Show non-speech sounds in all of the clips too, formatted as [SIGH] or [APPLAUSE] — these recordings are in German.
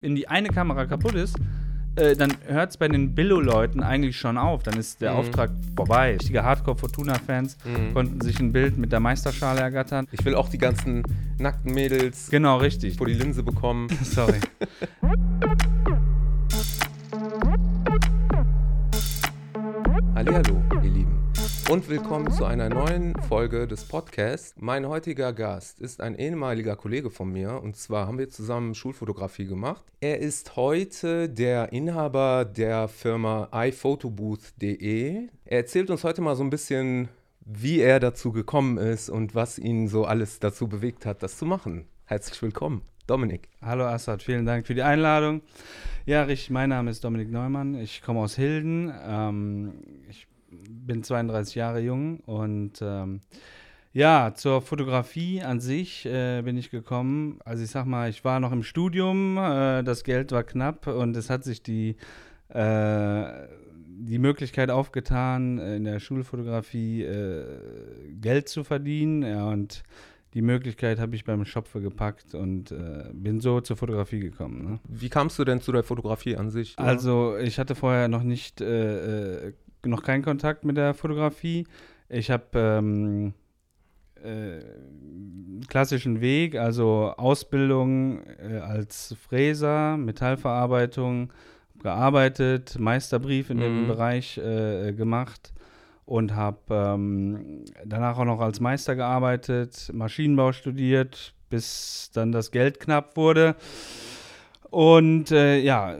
wenn die eine Kamera kaputt ist, äh, dann hört es bei den Billo-Leuten eigentlich schon auf. Dann ist der Mhm. Auftrag vorbei. Richtige Hardcore-Fortuna-Fans Mhm. konnten sich ein Bild mit der Meisterschale ergattern. Ich will auch die ganzen nackten Mädels Genau, richtig. vor die Linse bekommen. [LAUGHS] Sorry. [LAUGHS] Und willkommen zu einer neuen Folge des Podcasts. Mein heutiger Gast ist ein ehemaliger Kollege von mir und zwar haben wir zusammen Schulfotografie gemacht. Er ist heute der Inhaber der Firma iphotobooth.de. Er erzählt uns heute mal so ein bisschen, wie er dazu gekommen ist und was ihn so alles dazu bewegt hat, das zu machen. Herzlich willkommen, Dominik. Hallo Assad, vielen Dank für die Einladung. Ja, richtig, mein Name ist Dominik Neumann. Ich komme aus Hilden. Ähm, ich bin 32 Jahre jung und ähm, ja, zur Fotografie an sich äh, bin ich gekommen. Also ich sag mal, ich war noch im Studium, äh, das Geld war knapp und es hat sich die, äh, die Möglichkeit aufgetan, in der Schulfotografie äh, Geld zu verdienen. Ja, und die Möglichkeit habe ich beim Schopfe gepackt und äh, bin so zur Fotografie gekommen. Ne? Wie kamst du denn zu der Fotografie an sich? Also ich hatte vorher noch nicht, äh, äh, noch keinen Kontakt mit der Fotografie. Ich habe ähm, äh, klassischen Weg, also Ausbildung äh, als Fräser, Metallverarbeitung, gearbeitet, Meisterbrief in dem Mhm. Bereich äh, gemacht und habe ähm, danach auch noch als Meister gearbeitet, Maschinenbau studiert, bis dann das Geld knapp wurde. Und äh, ja,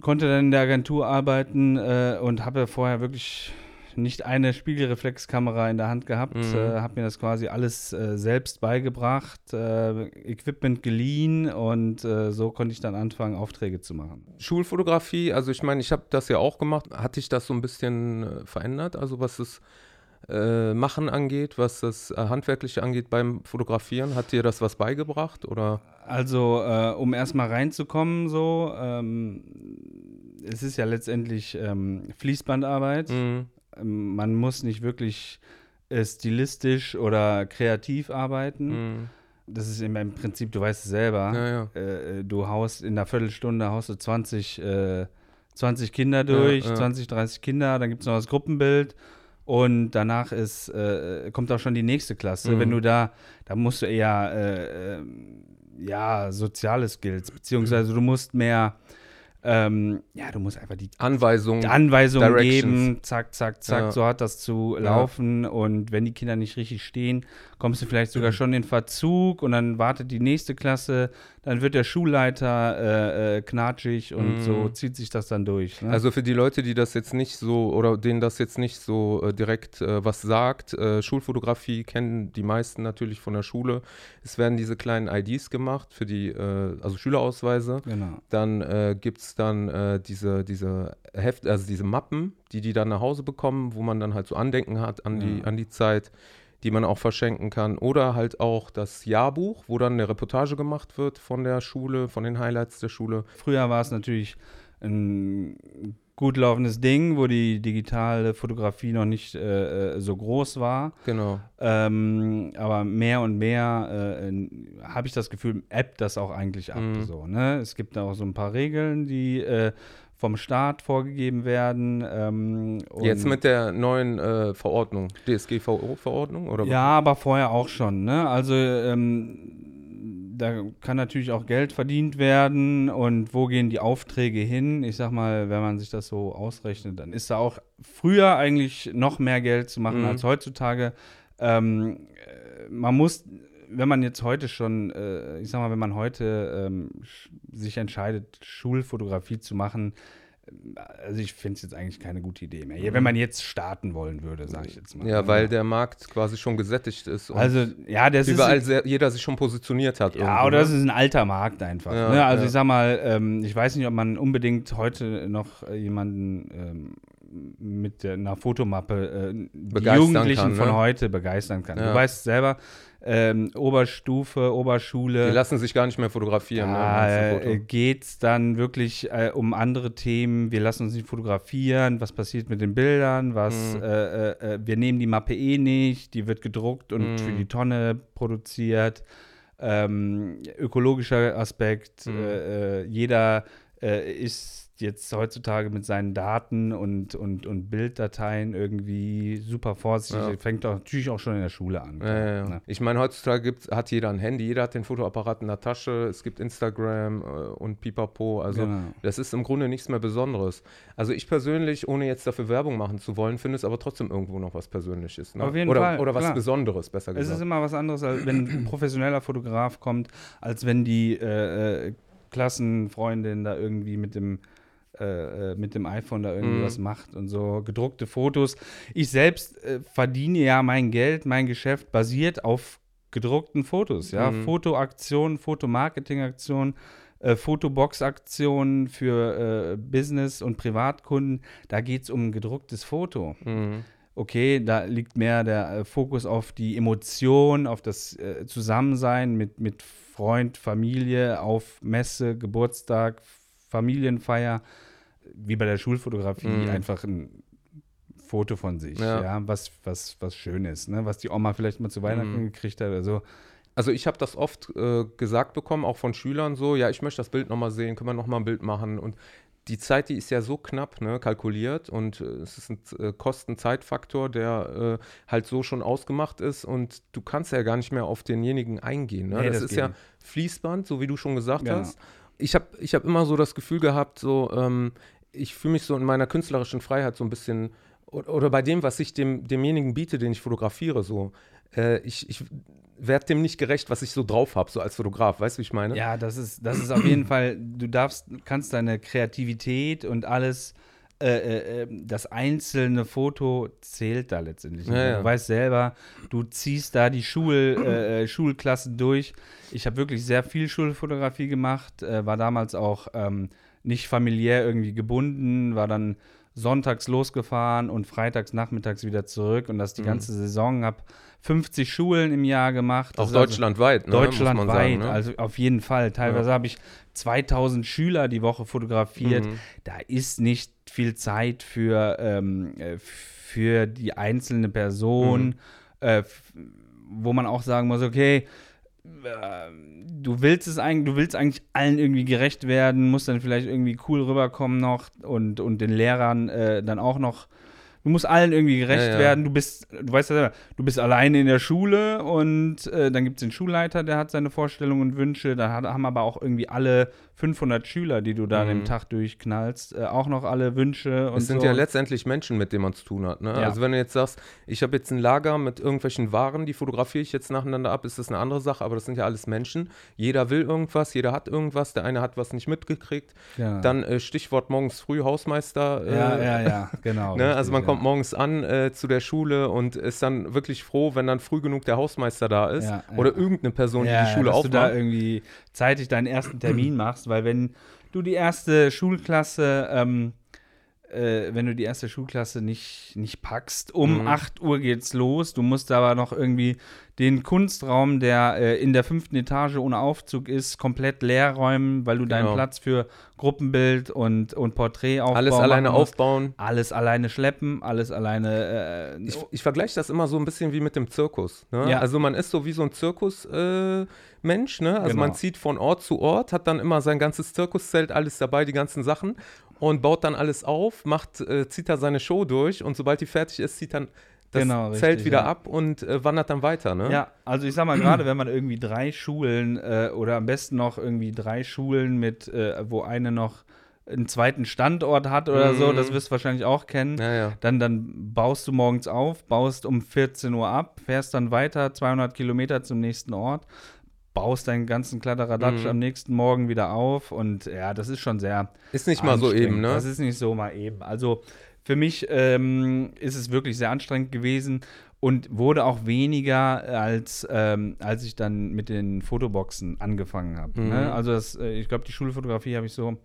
konnte dann in der Agentur arbeiten äh, und habe vorher wirklich nicht eine Spiegelreflexkamera in der Hand gehabt, Mhm. äh, habe mir das quasi alles äh, selbst beigebracht, äh, Equipment geliehen und äh, so konnte ich dann anfangen, Aufträge zu machen. Schulfotografie, also ich meine, ich habe das ja auch gemacht. Hat dich das so ein bisschen äh, verändert? Also was das äh, Machen angeht, was das äh, Handwerkliche angeht beim Fotografieren? Hat dir das was beigebracht? Oder? Also, äh, um erstmal reinzukommen, so, ähm, es ist ja letztendlich ähm, Fließbandarbeit. Mhm. Ähm, Man muss nicht wirklich stilistisch oder kreativ arbeiten. Mhm. Das ist im, im Prinzip, du weißt es selber. Ja, ja. Äh, du haust in einer Viertelstunde haust du 20, äh, 20 Kinder durch, ja. 20, 30 Kinder, dann gibt es noch das Gruppenbild und danach ist, äh, kommt auch schon die nächste Klasse. Mhm. Wenn du da, da musst du eher äh, ähm, ja, soziale Skills, beziehungsweise du musst mehr, ähm, ja, du musst einfach die Anweisungen. Directions. geben, zack, zack, zack, Ja. so hat das zu Ja. laufen. Und wenn die Kinder nicht richtig stehen, kommst du vielleicht sogar schon in Verzug und dann wartet die nächste Klasse, dann wird der Schulleiter äh, äh, knatschig und Mhm. so zieht sich das dann durch. Ne? Also für die Leute, die das jetzt nicht so oder denen das jetzt nicht so äh, direkt äh, was sagt, äh, Schulfotografie kennen die meisten natürlich von der Schule. Es werden diese kleinen IDs gemacht für die, äh, also Schülerausweise. genau. Dann äh, gibt es dann diese, diese Heft, also diese Mappen, die die dann nach Hause bekommen, wo man dann halt so Andenken hat an, die, Ja. an die Zeit, die man auch verschenken kann. Oder halt auch das Jahrbuch, wo dann eine Reportage gemacht wird von der Schule, von den Highlights der Schule. Früher war es natürlich ein gut laufendes Ding, wo die digitale Fotografie noch nicht äh, äh, so groß war. Genau. Ähm, aber mehr und mehr äh, habe ich das Gefühl, App das auch eigentlich ab. Mhm. So, ne? Es gibt da auch so ein paar Regeln, die äh, vom Staat vorgegeben werden. Ähm, Jetzt mit der neuen äh, Verordnung, DSGVO-Verordnung? oder? Ja, aber vorher auch schon. Ne? Also ähm, da kann natürlich auch Geld verdient werden und wo gehen die Aufträge hin? Ich sag mal, wenn man sich das so ausrechnet, dann ist da auch früher eigentlich noch mehr Geld zu machen Mhm. als heutzutage. Ähm, äh, man muss, wenn man jetzt heute schon, äh, ich sag mal, wenn man heute ähm, sich entscheidet, Schulfotografie zu machen, äh, also ich finde es jetzt eigentlich keine gute Idee mehr. Wenn man jetzt starten wollen würde, sage ich jetzt mal. Mhm. Ja, weil der Markt quasi schon gesättigt ist. und Also, ja, das überall ist. sehr, jeder sich schon positioniert hat. Ja, oder das ne? ist ein alter Markt einfach. Ja, ne? Also, ja. ich sag mal, ähm, ich weiß nicht, ob man unbedingt heute noch äh, jemanden ähm, mit der, einer Fotomappe äh, die Jugendlichen kann, von ne? heute begeistern kann. Ja. Du weißt selber, ähm, Oberstufe, Oberschule. Die lassen sich gar nicht mehr fotografieren. ne, Da Foto. äh, geht es dann wirklich äh, um andere Themen. Wir lassen uns nicht fotografieren. Was passiert mit den Bildern? Was, Mhm. äh, äh, äh, wir nehmen die Mappe eh nicht. Die wird gedruckt und Mhm. für die Tonne produziert. ähm, ökologischer Aspekt. Mhm. Jeder ist jetzt heutzutage mit seinen Daten und, und, und Bilddateien irgendwie super vorsichtig. Ja. Fängt auch, natürlich auch schon in der Schule an. Ja, ja. Ne? Ich meine, heutzutage gibt's, hat jeder ein Handy, jeder hat den Fotoapparat in der Tasche, es gibt Instagram äh, und Pipapo. Also Genau. das ist im Grunde nichts mehr Besonderes. Also ich persönlich, ohne jetzt dafür Werbung machen zu wollen, finde es aber trotzdem irgendwo noch was Persönliches. Ne? Auf jeden oder, Fall, Oder was klar. Besonderes, besser Es ist gesagt. immer was anderes, als wenn ein professioneller Fotograf kommt, als wenn die äh, äh, Klassenfreundin da irgendwie mit dem äh, äh, mit dem iPhone da irgendwie Mhm. was macht und so gedruckte Fotos. Ich selbst äh, verdiene ja mein Geld, mein Geschäft basiert auf gedruckten Fotos, ja, Mhm. Fotoaktionen, Fotomarketingaktionen, äh, Fotobox-Aktionen für äh, Business und Privatkunden. Da geht es um ein gedrucktes Foto Mhm. okay, da liegt mehr der äh, Fokus auf die Emotion, auf das Zusammensein mit, mit Freund, Familie, auf Messe, Geburtstag, Familienfeier, wie bei der Schulfotografie, Mhm. einfach ein Foto von sich, ja, Ja. was, was, was Schönes, ne? was die Oma vielleicht mal zu Weihnachten Mhm. gekriegt hat oder so. Also ich habe das oft äh, gesagt bekommen, auch von Schülern so, ja, ich möchte das Bild nochmal sehen, können wir nochmal ein Bild machen und die Zeit, die ist ja so knapp, ne, kalkuliert und äh, es ist ein äh, Kosten-Zeitfaktor, der äh, halt so schon ausgemacht ist und du kannst ja gar nicht mehr auf denjenigen eingehen. Ne? Nee, das, das ist ja. Fließband, so wie du schon gesagt Genau. hast. Ich habe ich hab immer so das Gefühl gehabt, so, ähm, ich fühle mich so in meiner künstlerischen Freiheit so ein bisschen, oder, bei dem, was ich dem, demjenigen biete, den ich fotografiere, so, äh, ich, ich werde dem nicht gerecht, was ich so drauf habe, so als Fotograf, weißt du, wie ich meine? Ja, das ist, das ist auf jeden Fall, du darfst, kannst deine Kreativität und alles, äh, äh, äh, das einzelne Foto zählt da letztendlich. Ja, ja. Du weißt selber, du ziehst da die Schul, äh, äh, Schulklassen durch. Ich habe wirklich sehr viel Schulfotografie gemacht, äh, war damals auch ähm, nicht familiär irgendwie gebunden, war dann sonntags losgefahren und freitags nachmittags wieder zurück und das die Mhm. ganze Saison. Habe 50 Schulen im Jahr gemacht. Auch also- deutschlandweit, ne, muss man Deutschlandweit, ne? also auf jeden Fall. Teilweise habe ich 2000 Schüler die Woche fotografiert. Mhm. Da ist nicht viel Zeit für, ähm, äh, für die einzelne Person, Mhm. äh, wo man auch sagen muss, okay, äh, du willst es eigentlich, du willst eigentlich allen irgendwie gerecht werden, musst dann vielleicht irgendwie cool rüberkommen noch und, und den Lehrern äh, dann auch noch. Du musst allen irgendwie gerecht Ja, ja. werden. Du bist, du weißt ja selber, du bist alleine in der Schule und äh, dann gibt es den Schulleiter, der hat seine Vorstellungen und Wünsche. Da haben aber auch irgendwie alle 500 Schüler, die du da an dem Mhm. Tag durchknallst, äh, auch noch alle Wünsche und Es sind so. ja letztendlich Menschen, mit denen man zu tun hat. Ne? Ja. Also wenn du jetzt sagst, ich habe jetzt ein Lager mit irgendwelchen Waren, die fotografiere ich jetzt nacheinander ab, ist das eine andere Sache, aber das sind ja alles Menschen. Jeder will irgendwas, jeder hat irgendwas, der eine hat was nicht mitgekriegt. ja. Dann äh, Stichwort morgens früh Hausmeister. Äh, ja, ja, ja, genau. [LAUGHS] Ne? Also man kommt morgens an äh, zu der Schule und ist dann wirklich froh, wenn dann früh genug der Hausmeister da ist oder irgendeine Person, die die Schule dass du da aufmacht. irgendwie zeitig deinen ersten Termin machst, weil wenn du die erste Schulklasse, ähm, äh, wenn du die erste Schulklasse nicht, nicht packst, um Mhm. 8 Uhr geht's los, du musst aber noch irgendwie den Kunstraum, der äh, in der fünften Etage ohne Aufzug ist, komplett leer räumen, weil du deinen Genau. Platz für Gruppenbild und, und Porträtaufbau Alles alleine musst. aufbauen. Alles alleine schleppen, alles alleine äh, Ich, ich vergleiche das immer so ein bisschen wie mit dem Zirkus. Ne? Ja. Also man ist so wie so ein Zirkusmensch. Äh, ne? Also Genau. man zieht von Ort zu Ort, hat dann immer sein ganzes Zirkuszelt, alles dabei, die ganzen Sachen und baut dann alles auf, macht, äh, zieht da seine Show durch und sobald die fertig ist, zieht dann das Genau, richtig, wieder ja. ab und äh, wandert dann weiter. Ne? Ja, also ich sag mal, gerade wenn man irgendwie drei Schulen äh, oder am besten noch irgendwie drei Schulen mit, äh, wo eine noch einen zweiten Standort hat oder so, Mhm. das wirst du wahrscheinlich auch kennen. Ja, ja. Dann, dann baust du morgens auf, baust um 14 Uhr ab, fährst dann weiter 200 Kilometer zum nächsten Ort, baust deinen ganzen Kladderadatsch Mhm. am nächsten Morgen wieder auf und ja, das ist schon sehr Ist nicht mal so eben, ne? Das ist nicht so mal eben. Also für mich ähm, ist es wirklich sehr anstrengend gewesen und wurde auch weniger als, ähm, als ich dann mit den Fotoboxen angefangen habe. Mhm. Ne? Also das, äh, ich glaube, die Schulfotografie habe ich so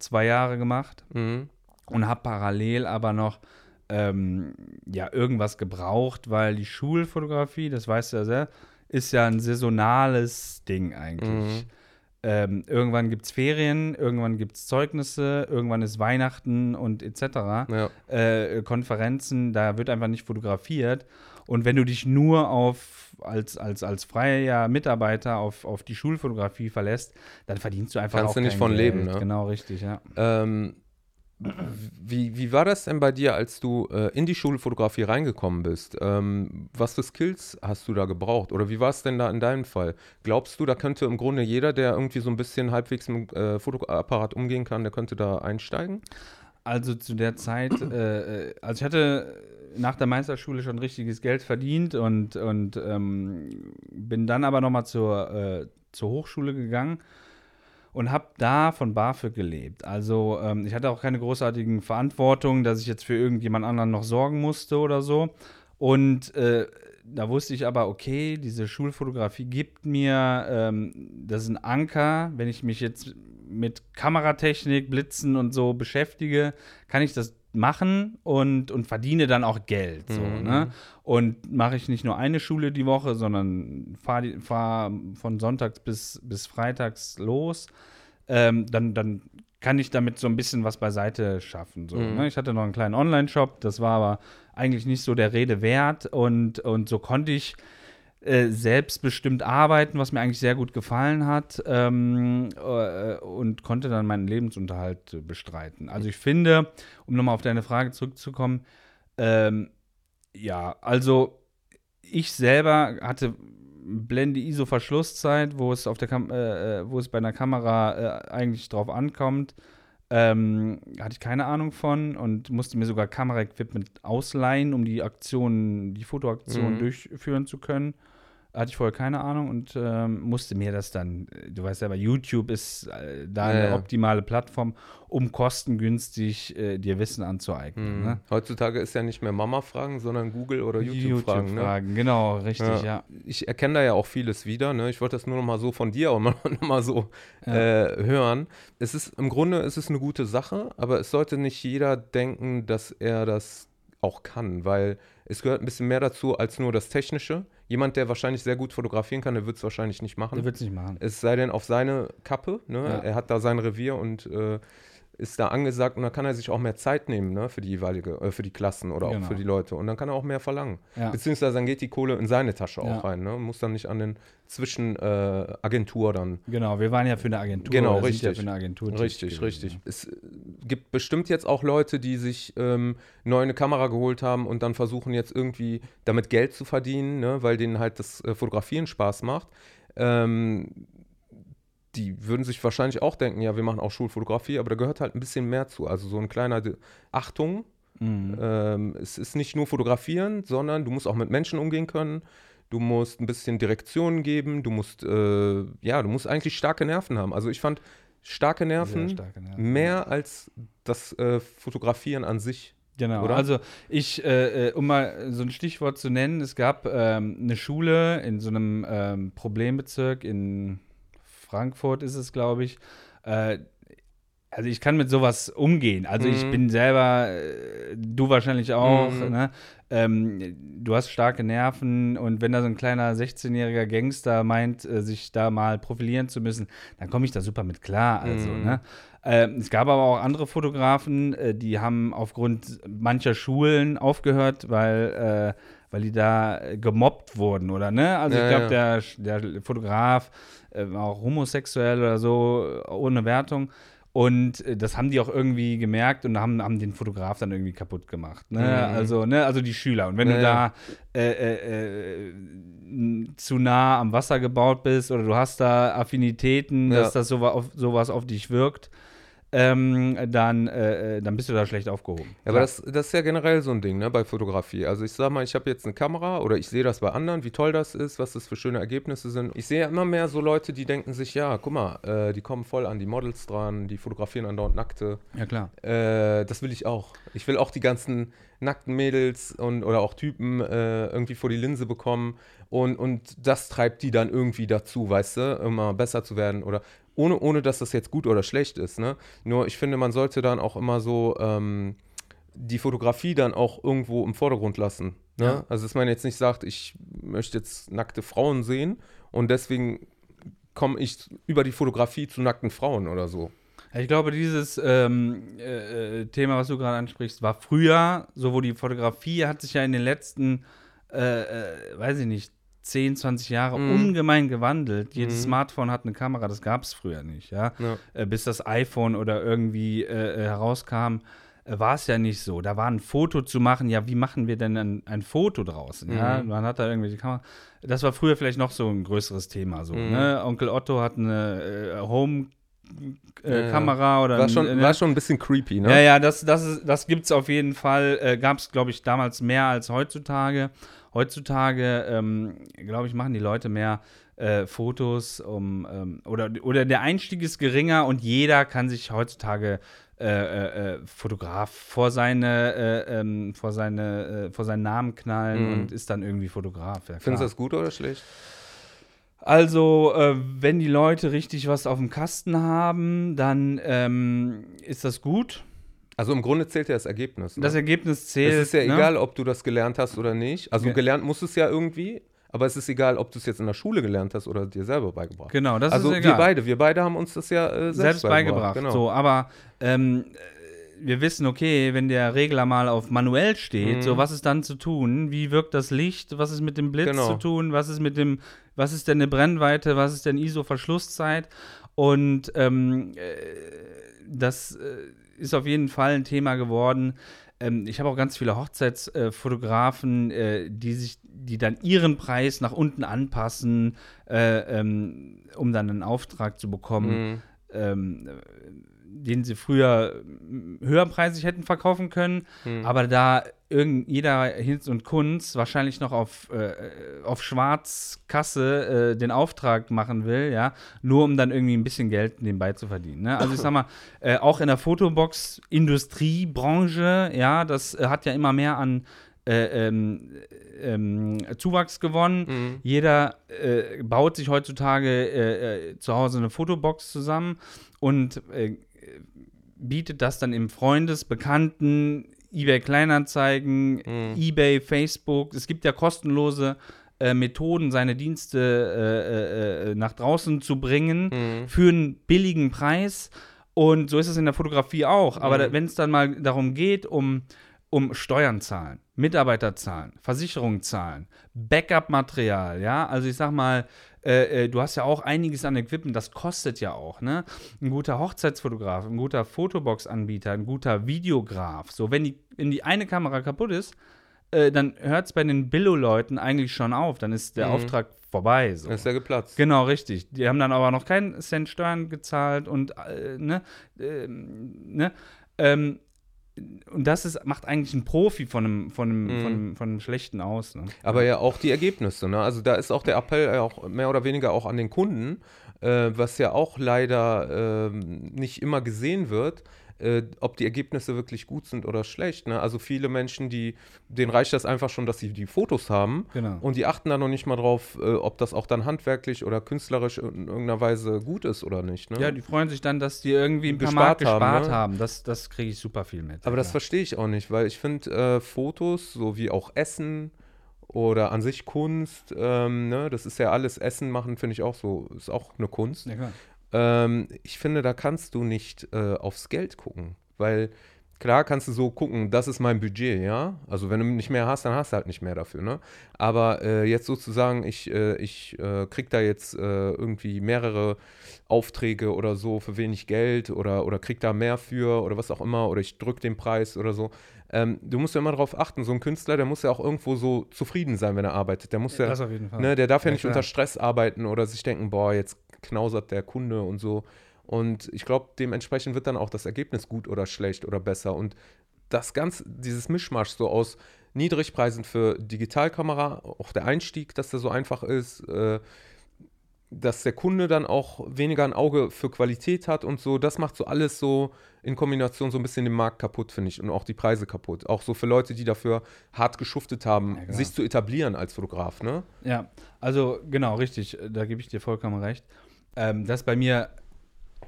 zwei Jahre gemacht Mhm. und habe parallel aber noch ähm, ja irgendwas gebraucht, weil die Schulfotografie, das weißt du ja sehr, ist ja ein saisonales Ding eigentlich. Mhm. Ähm, irgendwann gibt es Ferien, irgendwann gibt es Zeugnisse, irgendwann ist Weihnachten und etc. Ja. Äh, Konferenzen, da wird einfach nicht fotografiert. Und wenn du dich nur auf als, als, als freier Mitarbeiter auf, auf die Schulfotografie verlässt, dann verdienst du einfach Kannst auch du nicht von Geld. leben, ne? Genau, richtig, ja. Ähm, wie, wie war das denn bei dir, als du äh, in die Schulfotografie reingekommen bist? Ähm, was für Skills hast du da gebraucht? Oder wie war es denn da in deinem Fall? Glaubst du, da könnte im Grunde jeder, der irgendwie so ein bisschen halbwegs mit äh, Fotoapparat umgehen kann, der könnte da einsteigen? Also zu der Zeit, äh, äh, also ich hatte nach der Meisterschule schon richtiges Geld verdient und, und ähm, bin dann aber nochmal zur, äh, zur Hochschule gegangen und habe da von BAföG gelebt. Also ähm, ich hatte auch keine großartigen Verantwortung, dass ich jetzt für irgendjemand anderen noch sorgen musste oder so. Und äh, da wusste ich aber, okay, diese Schulfotografie gibt mir, ähm, das ist ein Anker, wenn ich mich jetzt mit Kameratechnik, Blitzen und so beschäftige, kann ich das machen und, und verdiene dann auch Geld. So, Mhm. ne? Und mache ich nicht nur eine Schule die Woche, sondern fahre fahr von sonntags bis, bis freitags los, ähm, dann, dann kann ich damit so ein bisschen was beiseite schaffen. So, Mhm. ne? Ich hatte noch einen kleinen Online-Shop, das war aber eigentlich nicht so der Rede wert und, und so konnte ich äh, selbstbestimmt arbeiten, was mir eigentlich sehr gut gefallen hat ähm, äh, und konnte dann meinen Lebensunterhalt bestreiten. Also ich finde, um nochmal auf deine Frage zurückzukommen, ähm, ja, also ich selber hatte Blende ISO Verschlusszeit, wo es auf der Kam äh, äh, wo es bei einer Kamera äh, eigentlich drauf ankommt. Ähm, hatte ich keine Ahnung von und musste mir sogar Kameraequipment ausleihen, um die Aktion, die Fotoaktion Mhm. durchführen zu können. Hatte ich vorher keine Ahnung und ähm, musste mir das dann, du weißt selber, YouTube ist äh, da Ja, eine ja. optimale Plattform, um kostengünstig äh, dir Wissen anzueignen. Mhm. Ne? Heutzutage ist ja nicht mehr Mama fragen, sondern Google oder YouTube fragen. Ne? YouTube-Fragen, genau, richtig, Ja. ja. Ich erkenne da ja auch vieles wieder. Ne? Ich wollte das nur noch mal so von dir auch [LAUGHS] mal, noch mal so Ja. äh, hören. Es ist im Grunde ist es eine gute Sache, aber es sollte nicht jeder denken, dass er das auch kann, weil es gehört ein bisschen mehr dazu als nur das Technische. Jemand, der wahrscheinlich sehr gut fotografieren kann, der wird es wahrscheinlich nicht machen. Der wird es nicht machen. Es sei denn auf seine Kappe, ne? Ja. Er hat da sein Revier und äh, ist da angesagt und dann kann er sich auch mehr Zeit nehmen, ne, für die jeweilige, äh, für die Klassen oder Genau. auch für die Leute. Und dann kann er auch mehr verlangen. Ja. Beziehungsweise dann geht die Kohle in seine Tasche Ja. auch rein, ne? Muss dann nicht an den Zwischenagentur äh, dann. Genau, wir waren ja für eine Agentur. Genau, sind Ja richtig. für eine Agentur Richtig, richtig. Es äh, gibt bestimmt jetzt auch Leute, die sich ähm, neu eine Kamera geholt haben und dann versuchen jetzt irgendwie damit Geld zu verdienen, ne, weil denen halt das äh, Fotografieren Spaß macht. Ähm, die würden sich wahrscheinlich auch denken, ja, wir machen auch Schulfotografie, aber da gehört halt ein bisschen mehr zu. Also so ein kleiner De Achtung. Mhm. Ähm, es ist nicht nur fotografieren, sondern du musst auch mit Menschen umgehen können. Du musst ein bisschen Direktion geben. Du musst, äh, ja, du musst eigentlich starke Nerven haben. Also ich fand starke Nerven starke Nerven. mehr als das äh, Fotografieren an sich. Genau, oder? also ich, äh, äh, um mal so ein Stichwort zu nennen, es gab ähm, eine Schule in so einem ähm, Problembezirk in Frankfurt ist es, glaube ich. Äh, also ich kann mit sowas umgehen. Also ich Mhm. bin selber, äh, du wahrscheinlich auch, Mhm. ne? ähm, du hast starke Nerven und wenn da so ein kleiner 16-jähriger Gangster meint, äh, sich da mal profilieren zu müssen, dann komme ich da super mit klar. Also, Mhm. ne? Ähm, es gab aber auch andere Fotografen, äh, die haben aufgrund mancher Schulen aufgehört, weil, äh, weil die da äh, gemobbt wurden, oder ne? Also Ja, ich glaube, der, der Fotograf äh, war auch homosexuell oder so, äh, ohne Wertung. Und äh, das haben die auch irgendwie gemerkt und haben, haben den Fotograf dann irgendwie kaputt gemacht. Ne? Mhm. Also, ne, also die Schüler. Und wenn Ja, du ja. da äh, äh, äh, zu nah am Wasser gebaut bist oder du hast da Affinitäten, Ja. dass das sowas auf, sowas auf dich wirkt, ähm, dann, äh, äh, dann bist du da schlecht aufgehoben. Ja, aber das, das ist ja generell so ein Ding, ne, bei Fotografie. Also ich sag mal, ich habe jetzt eine Kamera oder ich sehe das bei anderen, wie toll das ist, was das für schöne Ergebnisse sind. Ich sehe ja immer mehr so Leute, die denken sich, ja, guck mal, äh, die kommen voll an die Models dran, die fotografieren andauernd Nackte. ja, klar. Äh, das will ich auch. Ich will auch die ganzen nackten Mädels und oder auch Typen äh, irgendwie vor die Linse bekommen. Und, und das treibt die dann irgendwie dazu, weißt du, immer besser zu werden oder ohne, ohne dass das jetzt gut oder schlecht ist. Ne? Nur ich finde, man sollte dann auch immer so ähm, die Fotografie dann auch irgendwo im Vordergrund lassen. Ne? Ja. Also dass man jetzt nicht sagt, ich möchte jetzt nackte Frauen sehen und deswegen komme ich über die Fotografie zu nackten Frauen oder so. Ich glaube, dieses ähm, äh, äh, Thema, was du gerade ansprichst, war früher, so wo die Fotografie hat sich ja in den letzten äh, äh, weiß ich nicht, 10, 20 Jahre Mhm. ungemein gewandelt. Jedes Mhm. Smartphone hat eine Kamera, das gab es früher nicht, ja. Ja. Äh, bis das iPhone oder irgendwie äh, äh, herauskam, äh, war es ja nicht so. Da war ein Foto zu machen, ja, wie machen wir denn ein, ein Foto draußen? Ja, Mhm. man hat da irgendwelche Kamera. Das war früher vielleicht noch so ein größeres Thema. So, Mhm. ne? Onkel Otto hat eine äh, Home äh. Kamera oder War ein- schon, ne? war schon ein bisschen creepy, ne? Ja, ja, das, das, ist- das gibt es auf jeden Fall. Äh, Gab es, glaube ich, damals mehr als heutzutage. Heutzutage, ähm, glaube ich, machen die Leute mehr äh, Fotos um, ähm, oder, oder der Einstieg ist geringer und jeder kann sich heutzutage äh, äh, äh, Fotograf vor seine, äh, ähm, vor seine, äh, vor seinen Namen knallen Mhm. und ist dann irgendwie Fotograf. Ja, Findest du das gut oder schlecht? Also, äh, wenn die Leute richtig was auf dem Kasten haben, dann ähm, ist das gut. Also im Grunde zählt ja das Ergebnis. Ne? Das Ergebnis zählt. es ist ja ne? egal, ob du das gelernt hast oder nicht. Also Ge- gelernt musst du es ja irgendwie, aber es ist egal, ob du es jetzt in der Schule gelernt hast oder dir selber beigebracht. Genau, das also ist egal. wir beide, wir beide haben uns das ja äh, selbst, selbst beigebracht. Genau. So, aber ähm, äh, wir wissen, okay, wenn der Regler mal auf manuell steht, Mhm. so was ist dann zu tun? Wie wirkt das Licht? Was ist mit dem Blitz Genau. zu tun? Was ist mit dem, was ist denn eine Brennweite? Was ist denn ISO-Verschlusszeit? Und ähm, äh, das äh, ist auf jeden Fall ein Thema geworden. Ähm, ich habe auch ganz viele Hochzeitsfotografen, äh, die sich, die dann ihren Preis nach unten anpassen, äh, ähm, um dann einen Auftrag zu bekommen Mhm. Ähm, den sie früher höherpreisig hätten verkaufen können, Mhm. aber da irgend, jeder Hinz und Kunz wahrscheinlich noch auf, äh, auf Schwarzkasse äh, den Auftrag machen will, ja, nur um dann irgendwie ein bisschen Geld nebenbei zu verdienen. Ne? Also ich sag mal, äh, auch in der Fotobox-Industriebranche, ja, das äh, hat ja immer mehr an äh, ähm, ähm, Zuwachs gewonnen. Mhm. Jeder äh, baut sich heutzutage äh, äh, zu Hause eine Fotobox zusammen und äh, bietet das dann im Freundes-, Bekannten-, eBay Kleinanzeigen, Mhm. eBay, Facebook. Es gibt ja kostenlose äh, Methoden, seine Dienste äh, äh, äh, nach draußen zu bringen Mhm. für einen billigen Preis. Und so ist es in der Fotografie auch. Aber Mhm. wenn es dann mal darum geht, um, um Steuern zahlen, Mitarbeiter zahlen, Versicherungen zahlen, Backup-Material, ja, also ich sag mal, äh, äh, du hast ja auch einiges an Equipment, das kostet ja auch, ne? Ein guter Hochzeitsfotograf, ein guter Fotobox-Anbieter, ein guter Videograf. So, wenn die, wenn die eine Kamera kaputt ist, äh, dann hört es bei den Billo-Leuten eigentlich schon auf. Dann ist der Mhm. Auftrag vorbei. So. Ist ja geplatzt. Genau, richtig. Die haben dann aber noch keinen Cent Steuern gezahlt und äh, ne, ähm, ne, ähm, und das ist, macht eigentlich einen Profi von einem, von einem, Mhm. von einem, von einem schlechten aus. Ne? Aber ja auch die Ergebnisse. Ne? Also da ist auch der Appell äh, auch mehr oder weniger auch an den Kunden, äh, was ja auch leider ähm, nicht immer gesehen wird, äh, ob die Ergebnisse wirklich gut sind oder schlecht. Ne? Also viele Menschen, die, denen reicht das einfach schon, dass sie die Fotos haben Genau. und die achten da noch nicht mal drauf, äh, ob das auch dann handwerklich oder künstlerisch in irgendeiner Weise gut ist oder nicht. Ne? ja, die freuen sich dann, dass die irgendwie ein paar Gespart Mark haben, gespart ne? haben. Das, das kriege ich super viel mit. Aber das ja. verstehe ich auch nicht, weil ich finde äh, Fotos, so wie auch Essen oder an sich Kunst, ähm, ne, das ist ja alles Essen machen, finde ich auch so, ist auch eine Kunst. Ja. Ähm, ich finde, da kannst du nicht äh, aufs Geld gucken, weil klar kannst du so gucken, das ist mein Budget, ja. Also wenn du nicht mehr hast, dann hast du halt nicht mehr dafür, ne? Aber äh, jetzt sozusagen, ich, äh, ich äh, krieg da jetzt äh, irgendwie mehrere Aufträge oder so für wenig Geld oder, oder krieg da mehr für oder was auch immer oder ich drück den Preis oder so. Ähm, du musst ja immer darauf achten, so ein Künstler, der muss ja auch irgendwo so zufrieden sein, wenn er arbeitet. Der muss ja, das auf jeden Fall. Ne, der darf ja, Ja, nicht klar. unter Stress arbeiten oder sich denken, boah, jetzt knausert der Kunde und so. Und ich glaube, dementsprechend wird dann auch das Ergebnis gut oder schlecht oder besser. Und das Ganze, dieses Mischmasch so aus Niedrigpreisen für Digitalkamera, auch der Einstieg, dass der so einfach ist, äh, dass der Kunde dann auch weniger ein Auge für Qualität hat und so, das macht so alles so in Kombination so ein bisschen den Markt kaputt, finde ich, und auch die Preise kaputt. Auch so für Leute, die dafür hart geschuftet haben, Ja, klar. sich zu etablieren als Fotograf, ne? Ja, also genau, richtig, da gebe ich dir vollkommen recht. Ähm, das ist bei mir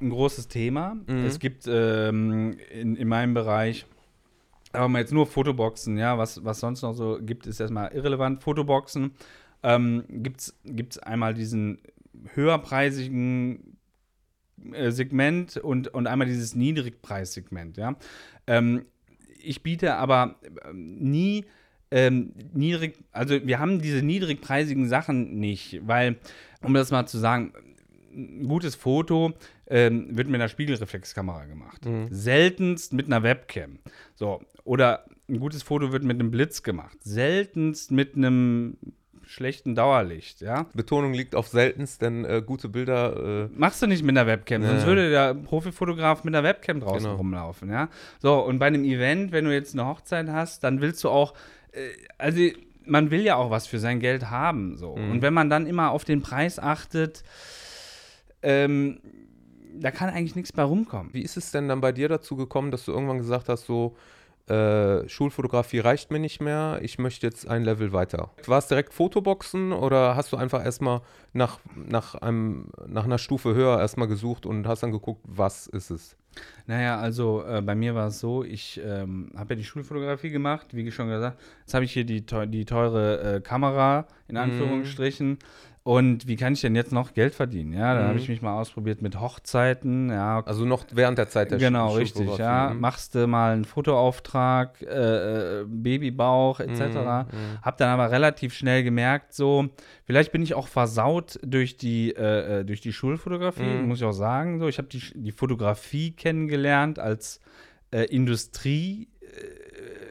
ein großes Thema. Mhm. Es gibt ähm, in, in meinem Bereich, aber mal jetzt nur Fotoboxen, ja, was, was sonst noch so gibt, ist erstmal irrelevant. Fotoboxen ähm, gibt es einmal diesen höherpreisigen äh, Segment und, und einmal dieses Niedrigpreissegment, ja. Ähm, ich biete aber ähm, nie ähm, niedrig, also wir haben diese niedrigpreisigen Sachen nicht, weil, um das mal zu sagen, ein gutes Foto ähm, wird mit einer Spiegelreflexkamera gemacht. Mhm. Seltenst mit einer Webcam. So, oder ein gutes Foto wird mit einem Blitz gemacht. Seltenst mit einem schlechten Dauerlicht, ja. Betonung liegt auf seltenst, denn äh, gute Bilder. Äh, Machst du nicht mit einer Webcam, sonst Ja. würde der Profifotograf mit einer Webcam draußen Genau. rumlaufen, ja. So, und bei einem Event, wenn du jetzt eine Hochzeit hast, dann willst du auch, äh, also man will ja auch was für sein Geld haben, so. Mhm. Und wenn man dann immer auf den Preis achtet, ähm, da kann eigentlich nichts bei rumkommen. wie ist es denn dann bei dir dazu gekommen, dass du irgendwann gesagt hast, so äh, Schulfotografie reicht mir nicht mehr, ich möchte jetzt ein Level weiter? War es direkt Fotoboxen oder hast du einfach erstmal nach, nach, einem, nach einer Stufe höher erstmal gesucht und hast dann geguckt, was ist es? Naja, also äh, bei mir war es so, ich ähm, habe ja die Schulfotografie gemacht, wie schon gesagt. Jetzt habe ich hier die, teu die teure äh, Kamera, in Mhm. Anführungsstrichen. Und wie kann ich denn jetzt noch Geld verdienen? Ja, dann Mhm. habe ich mich mal ausprobiert mit Hochzeiten. Ja, Also noch während der Zeit der genau, Schul- richtig. Ja, mhm. machst du mal einen Fotoauftrag, äh, äh, Babybauch etc. Mhm, mhm. Hab dann aber relativ schnell gemerkt, so, vielleicht bin ich auch versaut durch die, äh, äh, durch die Schulfotografie, Mhm. muss ich auch sagen. So, ich habe die, die Fotografie kennengelernt als äh, Industrie.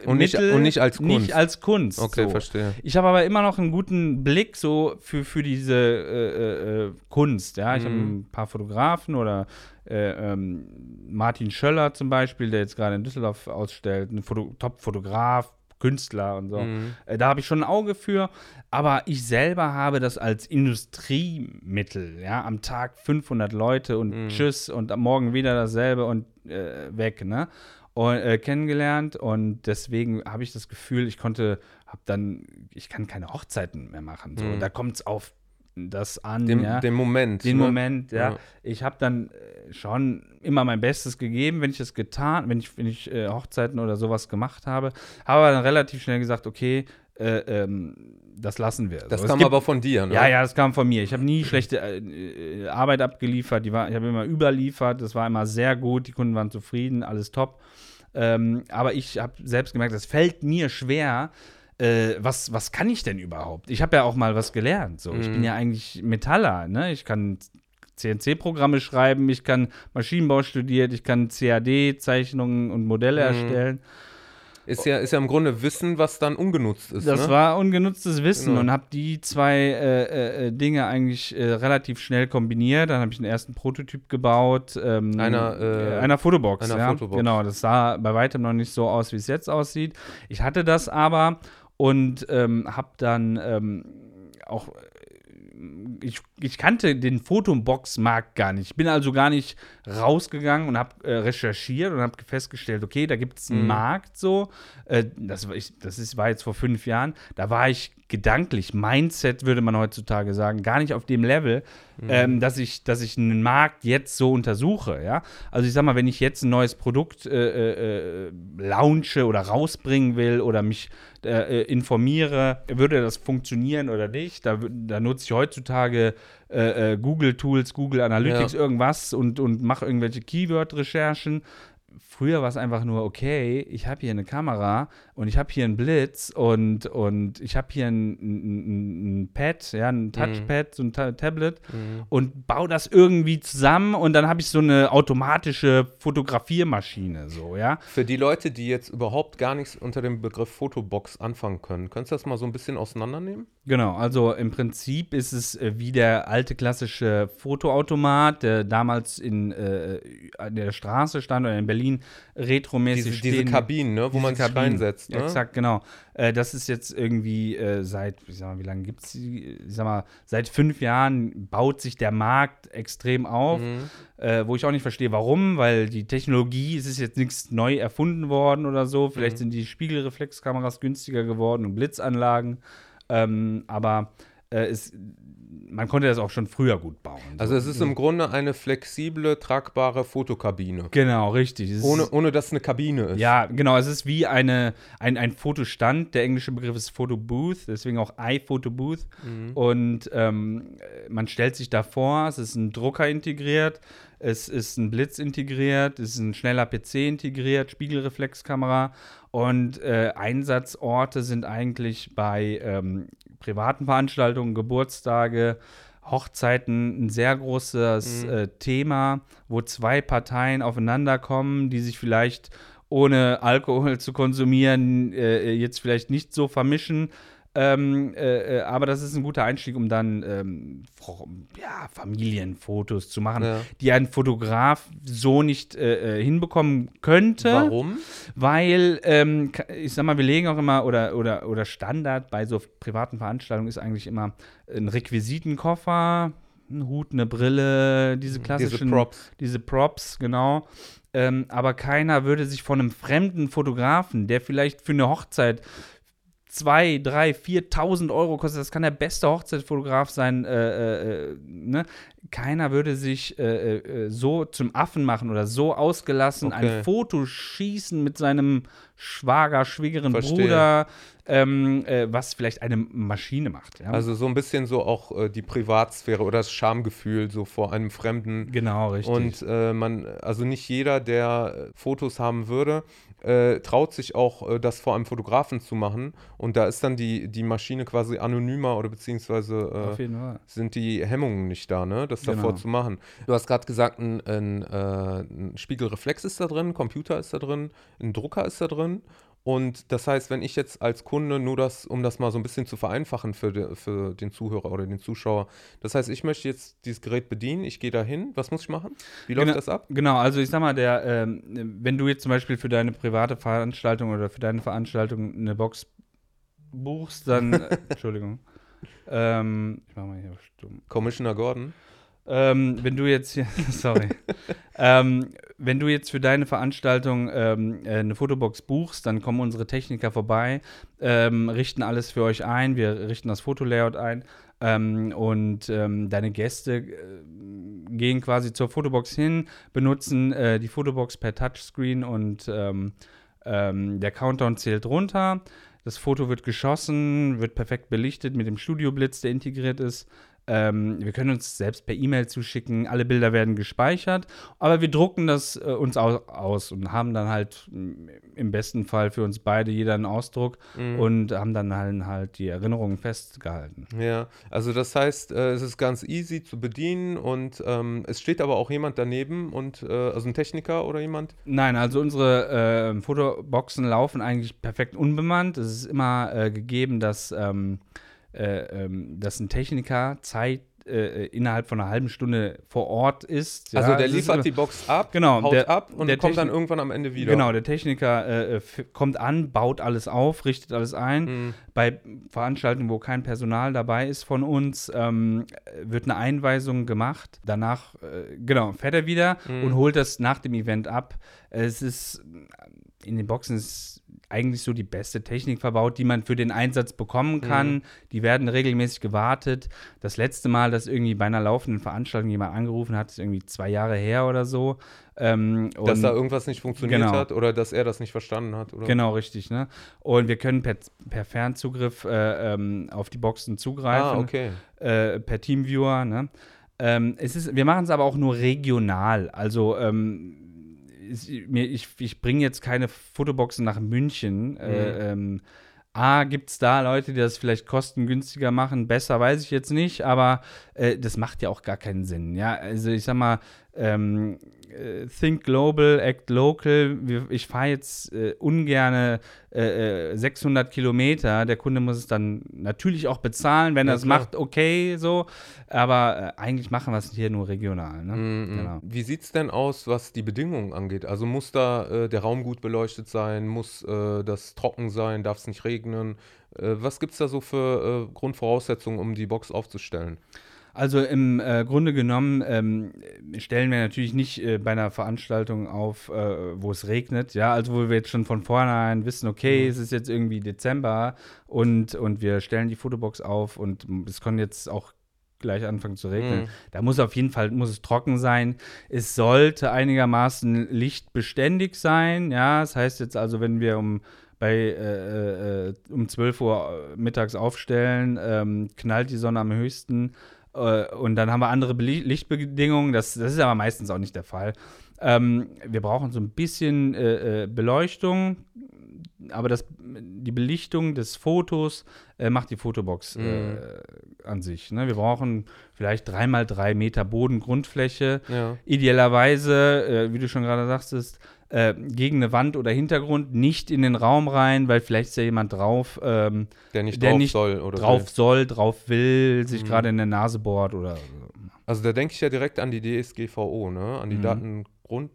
Äh, Und nicht- Mittel, und nicht als Kunst. Nicht als Kunst. Okay, so. verstehe. Ich habe aber immer noch einen guten Blick so für, für diese äh, äh, Kunst. Ja, ich habe Mhm. ein paar Fotografen oder äh, ähm, Martin Schöller zum Beispiel, der jetzt gerade in Düsseldorf ausstellt, ein Foto Top-Fotograf, Künstler und so. Mhm. Äh, da habe ich schon ein Auge für, aber ich selber habe das als Industriemittel. Ja, am Tag 500 Leute und Mhm. tschüss und am Morgen wieder dasselbe und äh, weg, ne? Und, äh, kennengelernt und deswegen habe ich das Gefühl, ich konnte, habe dann, ich kann keine Hochzeiten mehr machen. So. Mhm. Da kommt es auf das an, Den, ja. den Moment. Den ne? Moment, ja. Ja. Ich habe dann äh, schon immer mein Bestes gegeben, wenn ich es getan, wenn ich, wenn ich äh, Hochzeiten oder sowas gemacht habe. Habe dann relativ schnell gesagt, okay, äh, ähm, das lassen wir. Das So, kam gibt- aber von dir, ne? ja, ja, das kam von mir. Ich habe nie schlechte äh, äh, Arbeit abgeliefert. Die war, ich habe immer überliefert. Das war immer sehr gut. Die Kunden waren zufrieden, alles top. Ähm, aber ich habe selbst gemerkt, es fällt mir schwer. Äh, was, was kann ich denn überhaupt? Ich habe ja auch mal was gelernt. So. Ich Mhm. bin ja eigentlich Metaller. Ne? Ich kann CNC-Programme schreiben, ich kann Maschinenbau studiert, ich kann CAD-Zeichnungen und Modelle Mhm. erstellen. Ist ja, ist ja im Grunde Wissen, was dann ungenutzt ist. Das ne? war ungenutztes Wissen Genau. und habe die zwei äh, äh, äh, Dinge eigentlich äh, relativ schnell kombiniert. Dann habe ich einen ersten Prototyp gebaut. Ähm, Einer, äh, einer Fotobox. einer ja. Fotobox. Genau, das sah bei weitem noch nicht so aus, wie es jetzt aussieht. Ich hatte das aber und ähm, habe dann ähm, auch ich, ich kannte den Fotobox-Markt gar nicht. Ich bin also gar nicht rausgegangen und habe äh, recherchiert und habe festgestellt, okay, da gibt es einen Mhm. Markt so. Äh, das, war ich, das ist, war jetzt vor fünf Jahren. Da war ich gedanklich, Mindset würde man heutzutage sagen, gar nicht auf dem Level, ähm, dass, ich, dass ich einen Markt jetzt so untersuche. Ja? Also ich sag mal, wenn ich jetzt ein neues Produkt äh, äh, launche oder rausbringen will oder mich äh, äh, informiere, würde das funktionieren oder nicht? Da, da nutze ich heutzutage äh, äh, Google-Tools, Google Analytics, Ja. irgendwas und, und mache irgendwelche Keyword-Recherchen. Früher war es einfach nur, okay, ich habe hier eine Kamera und ich habe hier einen Blitz und, und ich habe hier ein, ein, ein Pad, ja, ein Touchpad, so ein Ta Tablet Mhm. und baue das irgendwie zusammen und dann habe ich so eine automatische Fotografiermaschine, so, ja. Für die Leute, die jetzt überhaupt gar nichts unter dem Begriff Fotobox anfangen können, könntest du das mal so ein bisschen auseinandernehmen? Genau, also im Prinzip ist es äh, wie der alte klassische Fotoautomat, der damals in, äh, an der Straße stand oder in Berlin retromäßig Diese, stehen. diese Kabinen, ne, wo Diese man sich Kabinen. reinsetzt. Ne? Exakt, genau. Äh, das ist jetzt irgendwie äh, seit, ich sag mal, wie lange gibt es die? Ich sag mal, seit fünf Jahren baut sich der Markt extrem auf, Mhm. äh, wo ich auch nicht verstehe, warum, weil die Technologie, es ist jetzt nichts neu erfunden worden oder so. Vielleicht Mhm. sind die Spiegelreflexkameras günstiger geworden und Blitzanlagen. Ähm, aber äh, es, man konnte das auch schon früher gut bauen. Also es ist im Grunde eine flexible, tragbare Fotokabine. Genau, richtig. Es Ohne, ohne dass es eine Kabine ist. Ja, genau. Es ist wie eine, ein, ein Fotostand. Der englische Begriff ist Photobooth, deswegen auch iPhotobooth. Mhm. Und ähm, man stellt sich da vor, es ist ein Drucker integriert. Es ist ein Blitz integriert, es ist ein schneller PC integriert, Spiegelreflexkamera und äh, Einsatzorte sind eigentlich bei ähm, privaten Veranstaltungen, Geburtstage, Hochzeiten ein sehr großes Mhm. äh, Thema, wo zwei Parteien aufeinander kommen, die sich vielleicht ohne Alkohol zu konsumieren äh, jetzt vielleicht nicht so vermischen. Ähm, äh, äh, aber das ist ein guter Einstieg, um dann ähm, ja, Familienfotos zu machen, Ja. die ein Fotograf so nicht äh, äh, hinbekommen könnte Warum? weil ähm, ich sag mal, wir legen auch immer oder oder oder Standard bei so privaten Veranstaltungen ist eigentlich immer ein Requisitenkoffer, ein Hut, eine Brille, diese klassischen Diese Props. diese Props, genau. Ähm, aber keiner würde sich von einem fremden Fotografen, der vielleicht für eine Hochzeit 2, 3, 4.000 Euro kostet, das kann der beste Hochzeitsfotograf sein, äh, äh, ne? Keiner würde sich äh, äh, so zum Affen machen oder so ausgelassen Okay. ein Foto schießen mit seinem Schwager, Schwiegerin, Verstehe. Bruder, ähm, äh, was vielleicht eine Maschine macht. Ja? Also so ein bisschen so auch äh, die Privatsphäre oder das Schamgefühl so vor einem Fremden. genau, richtig. Und äh, man, also nicht jeder, der äh, Fotos haben würde, äh, traut sich auch, äh, das vor einem Fotografen zu machen. Und da ist dann die, die Maschine quasi anonymer oder beziehungsweise äh, sind die Hemmungen nicht da, ne, das davor Genau. zu machen. Du hast gerade gesagt, ein, ein, äh, ein Spiegelreflex ist da drin, ein Computer ist da drin, ein Drucker ist da drin. Und das heißt, wenn ich jetzt als Kunde nur das, um das mal so ein bisschen zu vereinfachen für, de, für den Zuhörer oder den Zuschauer, das heißt, ich möchte jetzt dieses Gerät bedienen, ich gehe da hin, was muss ich machen? Wie läuft Genau. das ab? Genau, also ich sag mal, der, ähm, wenn du jetzt zum Beispiel für deine private Veranstaltung oder für deine Veranstaltung eine Box buchst, dann, [LAUGHS] Entschuldigung, ähm, ich mach mal hier stumm. Commissioner Gordon. Ähm, wenn du jetzt [LAUGHS] sorry, ähm, wenn du jetzt für deine Veranstaltung ähm, äh, eine Fotobox buchst, dann kommen unsere Techniker vorbei, ähm, richten alles für euch ein, wir richten das Fotolayout ein ähm, und ähm, deine Gäste äh, gehen quasi zur Fotobox hin, benutzen äh, die Fotobox per Touchscreen und der Countdown zählt runter. Das Foto wird geschossen, wird perfekt belichtet mit dem Studioblitz, der integriert ist. Ähm, wir können uns selbst per E-Mail zuschicken, alle Bilder werden gespeichert, aber wir drucken das äh, uns au aus und haben dann halt m, im besten Fall für uns beide jeder einen Ausdruck Mhm. und haben dann halt, halt die Erinnerungen festgehalten. Ja, also das heißt, äh, es ist ganz easy zu bedienen und ähm, es steht aber auch jemand daneben und äh, also ein Techniker oder jemand. Nein, also unsere äh, Fotoboxen laufen eigentlich perfekt unbemannt. Es ist immer äh, gegeben, dass, ähm, äh, ähm, dass ein Techniker Zeit äh, innerhalb von einer halben Stunde vor Ort ist. also Ja, der es ist liefert immer- die Box ab, Genau, haut der- ab und der kommt dann Techni- irgendwann am Ende wieder. Genau, der Techniker äh, f- kommt an, baut alles auf, richtet alles ein. Mhm. Bei Veranstaltungen, wo kein Personal dabei ist von uns, ähm, wird eine Einweisung gemacht. Danach, äh, genau, fährt er wieder Mhm. und holt das nach dem Event ab. Es ist in den Boxen ist eigentlich so die beste Technik verbaut, die man für den Einsatz bekommen kann. Mhm. Die werden regelmäßig gewartet. Das letzte Mal, dass irgendwie bei einer laufenden Veranstaltung jemand angerufen hat, ist irgendwie zwei Jahre her oder so. Ähm, Dass da irgendwas nicht funktioniert Genau. hat oder dass er das nicht verstanden hat. Oder? Genau, richtig. Ne? Und wir können per, per Fernzugriff äh, ähm, auf die Boxen zugreifen, Ah, okay. äh, per Teamviewer. Ne? Ähm, es ist, wir machen es aber auch nur regional. Also ähm, ich, ich bringe jetzt keine Fotoboxen nach München. Äh, ähm, A, gibt es da Leute, die das vielleicht kostengünstiger machen? Besser weiß ich jetzt nicht, aber äh, das macht ja auch gar keinen Sinn. Ja, also ich sag mal, ähm, äh, Think Global, Act Local. Ich fahre jetzt äh, ungerne äh, äh, 600 Kilometer. Der Kunde muss es dann natürlich auch bezahlen, wenn Ja, er es macht, okay, so. Aber äh, eigentlich machen wir es hier nur regional. Ne? Mhm. Genau. Wie sieht es denn aus, was die Bedingungen angeht? Also muss da äh, der Raum gut beleuchtet sein, muss äh, das trocken sein, darf es nicht regnen? Äh, was gibt es da so für äh, Grundvoraussetzungen, um die Box aufzustellen? Also im äh, Grunde genommen ähm, stellen wir natürlich nicht äh, bei einer Veranstaltung auf, äh, wo es regnet, ja, also wo wir jetzt schon von vornherein wissen, okay, Mhm. es ist jetzt irgendwie Dezember und, und wir stellen die Fotobox auf und es kann jetzt auch gleich anfangen zu regnen. Mhm. Da muss auf jeden Fall, muss es trocken sein. Es sollte einigermaßen lichtbeständig sein, ja, das heißt jetzt also, wenn wir um bei äh, äh, um 12 Uhr mittags aufstellen, ähm, knallt die Sonne am höchsten Äh, und dann haben wir andere Lichtbedingungen. Das, das ist aber meistens auch nicht der Fall. Ähm, wir brauchen so ein bisschen äh, äh Beleuchtung, aber das, die Belichtung des Fotos äh, macht die Fotobox äh, mhm. an sich. Ne? Wir brauchen vielleicht dreimal drei Meter Bodengrundfläche. Ja. Idealerweise, äh, wie du schon gerade sagtest, äh, gegen eine Wand oder Hintergrund, nicht in den Raum rein, weil vielleicht ist ja jemand drauf, ähm, der nicht der drauf nicht soll oder drauf will. soll, drauf will, sich mhm. gerade in der Nase bohrt oder. Also da denke ich ja direkt an die DSGVO, ne? An die mhm. Datengrund.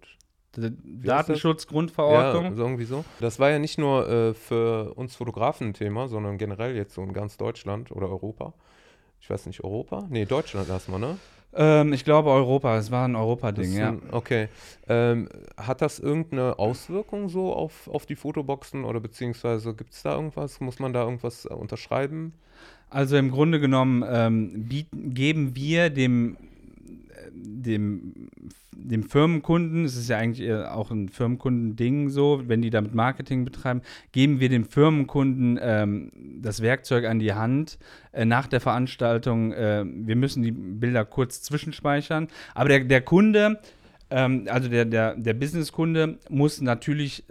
Datenschutzgrundverordnung. Ja, irgendwie so. Das war ja nicht nur äh, für uns Fotografen ein Thema, sondern generell jetzt so in ganz Deutschland oder Europa. Ich weiß nicht, Europa? Nee, Deutschland erstmal, ne? Ähm, ich glaube Europa, es war ein Europa-Ding, ja. Okay. Ähm, hat das irgendeine Auswirkung so auf, auf die Fotoboxen oder beziehungsweise gibt es da irgendwas? Muss man da irgendwas äh, unterschreiben? Also im Grunde genommen ähm, bieten, geben wir dem dem, dem Firmenkunden, es ist ja eigentlich auch ein Firmenkundending so, wenn die damit Marketing betreiben, geben wir dem Firmenkunden ähm, das Werkzeug an die Hand äh, nach der Veranstaltung. Äh, wir müssen die Bilder kurz zwischenspeichern, aber der, der Kunde, ähm, also der, der, der Businesskunde, muss natürlich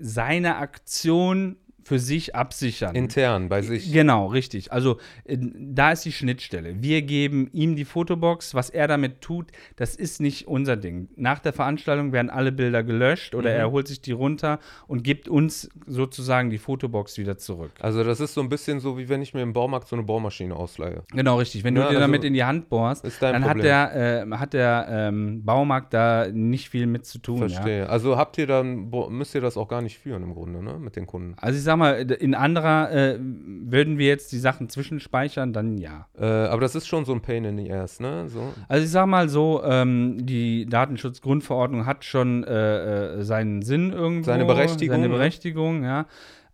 seine Aktion für sich absichern. Intern, bei sich. Genau, richtig. Also äh, da ist die Schnittstelle. Wir geben ihm die Fotobox. Was er damit tut, das ist nicht unser Ding. Nach der Veranstaltung werden alle Bilder gelöscht oder mhm. er holt sich die runter und gibt uns sozusagen die Fotobox wieder zurück. Also das ist so ein bisschen so, wie wenn ich mir im Baumarkt so eine Bohrmaschine ausleihe. Genau, richtig. Wenn ja, du dir also damit in die Hand bohrst, dann hat der, äh, hat der ähm, Baumarkt da nicht viel mit zu tun. Verstehe. Ja? Also habt ihr dann, müsst ihr das auch gar nicht führen im Grunde, ne? Mit den Kunden. Also ich sag mal, in anderer äh, würden wir jetzt die Sachen zwischenspeichern, dann ja. Äh, aber das ist schon so ein Pain in the ass, ne? So. Also ich sag mal so, ähm, die Datenschutzgrundverordnung hat schon äh, äh seinen Sinn irgendwo. Seine Berechtigung. Seine ne? Berechtigung, ja.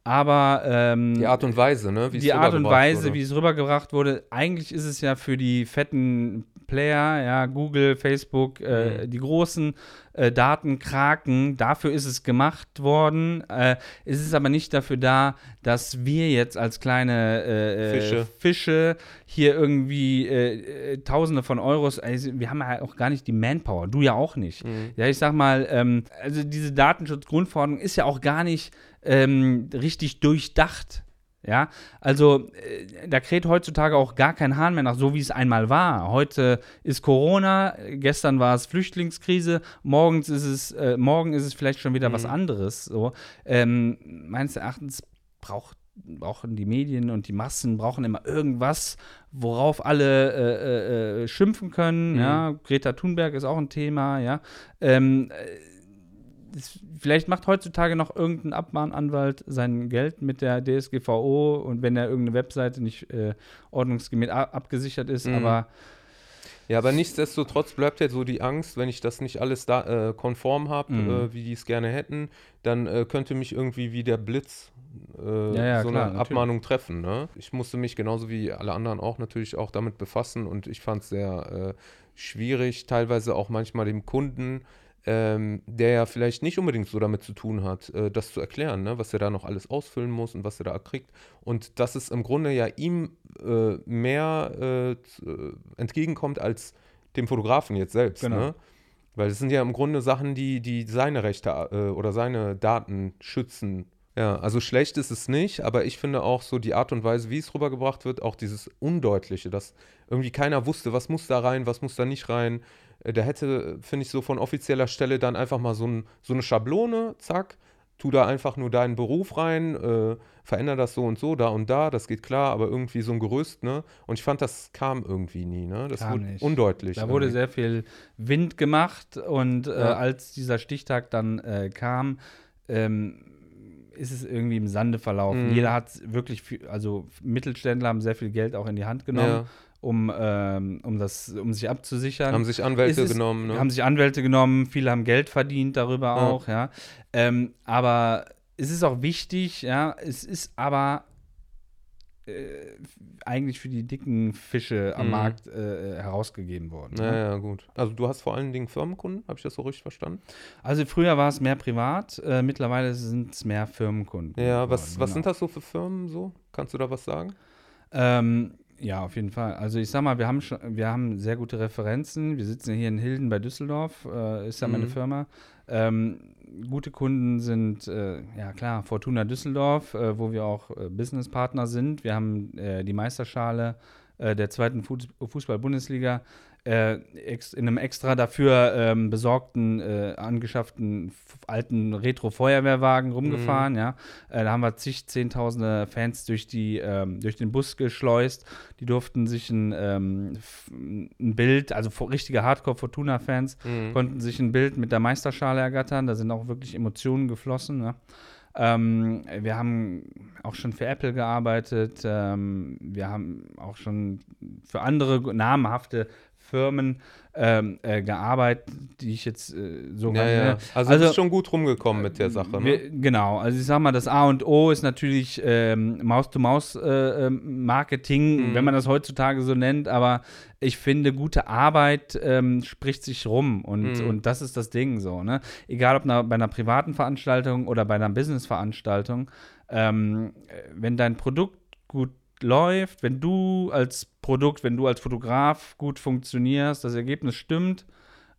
Aber ähm, die Art und Weise, ne? die Art und Weise, wurde. wie es rübergebracht wurde, eigentlich ist es ja für die fetten Player, ja, Google, Facebook, äh, mhm. die großen äh, Datenkraken, dafür ist es gemacht worden. Äh, es ist aber nicht dafür da, dass wir jetzt als kleine äh, äh, Fische. Fische. hier irgendwie äh, Tausende von Euros, also wir haben ja auch gar nicht die Manpower, du ja auch nicht. Mhm. Ja, ich sag mal, ähm, also diese Datenschutzgrundverordnung ist ja auch gar nicht ähm, richtig durchdacht. Ja, also äh, da kräht heutzutage auch gar kein Hahn mehr nach, so wie es einmal war. Heute ist Corona, gestern war es Flüchtlingskrise, morgens ist es, äh, morgen ist es vielleicht schon wieder mhm. was anderes. So. Ähm, meines Erachtens braucht brauchen die Medien und die Massen brauchen immer irgendwas, worauf alle äh, äh, äh schimpfen können. Mhm. Ja, Greta Thunberg ist auch ein Thema. Ja, ähm, äh, das, vielleicht macht heutzutage noch irgendein Abmahnanwalt sein Geld mit der DSGVO und wenn er irgendeine Webseite nicht äh, ordnungsgemäß abgesichert ist, mhm. aber ja, aber nichtsdestotrotz bleibt ja so die Angst, wenn ich das nicht alles da äh, konform habe, mhm. äh, wie die es gerne hätten, dann äh, könnte mich irgendwie wie der Blitz äh, ja, ja, so klar, eine Abmahnung natürlich. treffen. Ne? Ich musste mich genauso wie alle anderen auch natürlich auch damit befassen und ich fand es sehr äh, schwierig, teilweise auch manchmal dem Kunden ähm, der ja vielleicht nicht unbedingt so damit zu tun hat, äh, das zu erklären, ne? was er da noch alles ausfüllen muss und was er da kriegt. Und dass es im Grunde ja ihm äh, mehr äh, äh entgegenkommt als dem Fotografen jetzt selbst. Genau. Ne? Weil es sind ja im Grunde Sachen, die, die seine Rechte äh, oder seine Daten schützen. Ja, also schlecht ist es nicht, aber ich finde auch so die Art und Weise, wie es rübergebracht wird, auch dieses Undeutliche, dass irgendwie keiner wusste, was muss da rein, was muss da nicht rein. Da hätte, finde ich, so von offizieller Stelle dann einfach mal so, ein, so eine Schablone, zack, tu da einfach nur deinen Beruf rein, äh, veränder das so und so, da und da, das geht klar, aber irgendwie so ein Gerüst, ne? Und ich fand, das kam irgendwie nie, ne? Das kam wurde nicht. undeutlich. Da wurde sehr viel Wind gemacht und äh, ja. als dieser Stichtag dann äh, kam, ähm, ist es irgendwie im Sande verlaufen. Mhm. Jeder hat wirklich, viel, also Mittelständler haben sehr viel Geld auch in die Hand genommen. Ja um, ähm, um, das, um sich abzusichern. Haben sich Anwälte es, genommen, ne? Haben sich Anwälte genommen, viele haben Geld verdient darüber ja. auch, ja. Ähm, aber es ist auch wichtig, ja, es ist aber äh, eigentlich für die dicken Fische am mhm. Markt äh, herausgegeben worden. Ja, ne? ja, gut. Also du hast vor allen Dingen Firmenkunden, habe ich das so richtig verstanden? Also früher war es mehr privat, äh, mittlerweile sind es mehr Firmenkunden. Ja, was, geworden, was genau. sind das so für Firmen so? Kannst du da was sagen? Ähm, Ja, auf jeden Fall. Also ich sag mal, wir haben schon, wir haben sehr gute Referenzen. Wir sitzen hier in Hilden bei Düsseldorf, äh, ist ja meine Mhm. Firma. Ähm, gute Kunden sind, äh, ja klar, Fortuna Düsseldorf, äh, wo wir auch äh, Businesspartner sind. Wir haben äh, die Meisterschale äh, der zweiten Fuß- Fußball-Bundesliga äh, in einem extra dafür ähm, besorgten, äh, angeschafften alten Retro-Feuerwehrwagen rumgefahren, ja. Äh, da haben wir zig, zehntausende Fans durch, die, ähm, durch den Bus geschleust. Die durften sich ein, ähm, ein Bild, also richtige Hardcore-Fortuna-Fans, Mhm. konnten sich ein Bild mit der Meisterschale ergattern. Da sind auch wirklich Emotionen geflossen. Ne? Ähm, wir haben auch schon für Apple gearbeitet. Ähm, wir haben auch schon für andere namhafte Firmen ähm, äh, gearbeitet, die ich jetzt äh, so Ja, ja. ne? Also, Also, du bist schon gut rumgekommen mit der Sache, ne? wir, genau, also ich sag mal, das A und O ist natürlich ähm, Maus-to-Maus-Marketing, Mhm. wenn man das heutzutage so nennt, aber ich finde, gute Arbeit ähm, spricht sich rum und, Mhm. und das ist das Ding so, ne? Egal ob na, bei einer privaten Veranstaltung oder bei einer Business-Veranstaltung, ähm, äh, wenn dein Produkt gut läuft, wenn du als Produkt, wenn du als Fotograf gut funktionierst, das Ergebnis stimmt,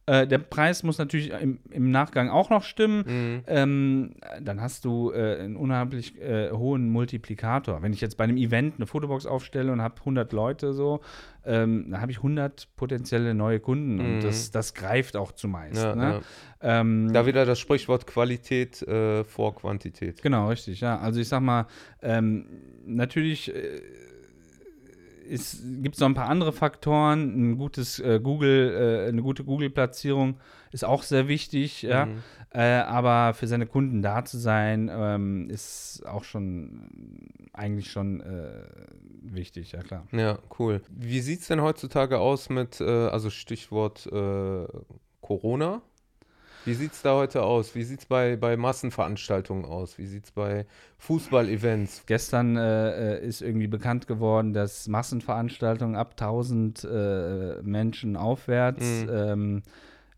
äh, der Preis muss natürlich im, im Nachgang auch noch stimmen. Mhm. Ähm, dann hast du äh, einen unheimlich äh, hohen Multiplikator. Wenn ich jetzt bei einem Event eine Fotobox aufstelle und habe 100 Leute so, ähm, dann habe ich 100 potenzielle neue Kunden Mhm. und das, das greift auch zumeist. Ja, ne? ja. ähm, Da wieder das Sprichwort Qualität äh, vor Quantität. Genau, richtig, ja. Also ich sag mal, ähm, natürlich äh, gibt es noch ein paar andere Faktoren. Ein gutes äh, Google, äh, eine gute Google-Platzierung ist auch sehr wichtig, ja. Mhm. Äh, aber für seine Kunden da zu sein, ähm, ist auch schon eigentlich schon äh, wichtig, ja klar. Ja, cool. Wie sieht es denn heutzutage aus mit, äh, also Stichwort äh, Corona? Wie sieht es da heute aus? Wie sieht es bei, bei Massenveranstaltungen aus? Wie sieht es bei Fußball-Events? Gestern äh, äh, ist irgendwie bekannt geworden, dass Massenveranstaltungen ab 1000 äh, Menschen aufwärts Mhm. ähm,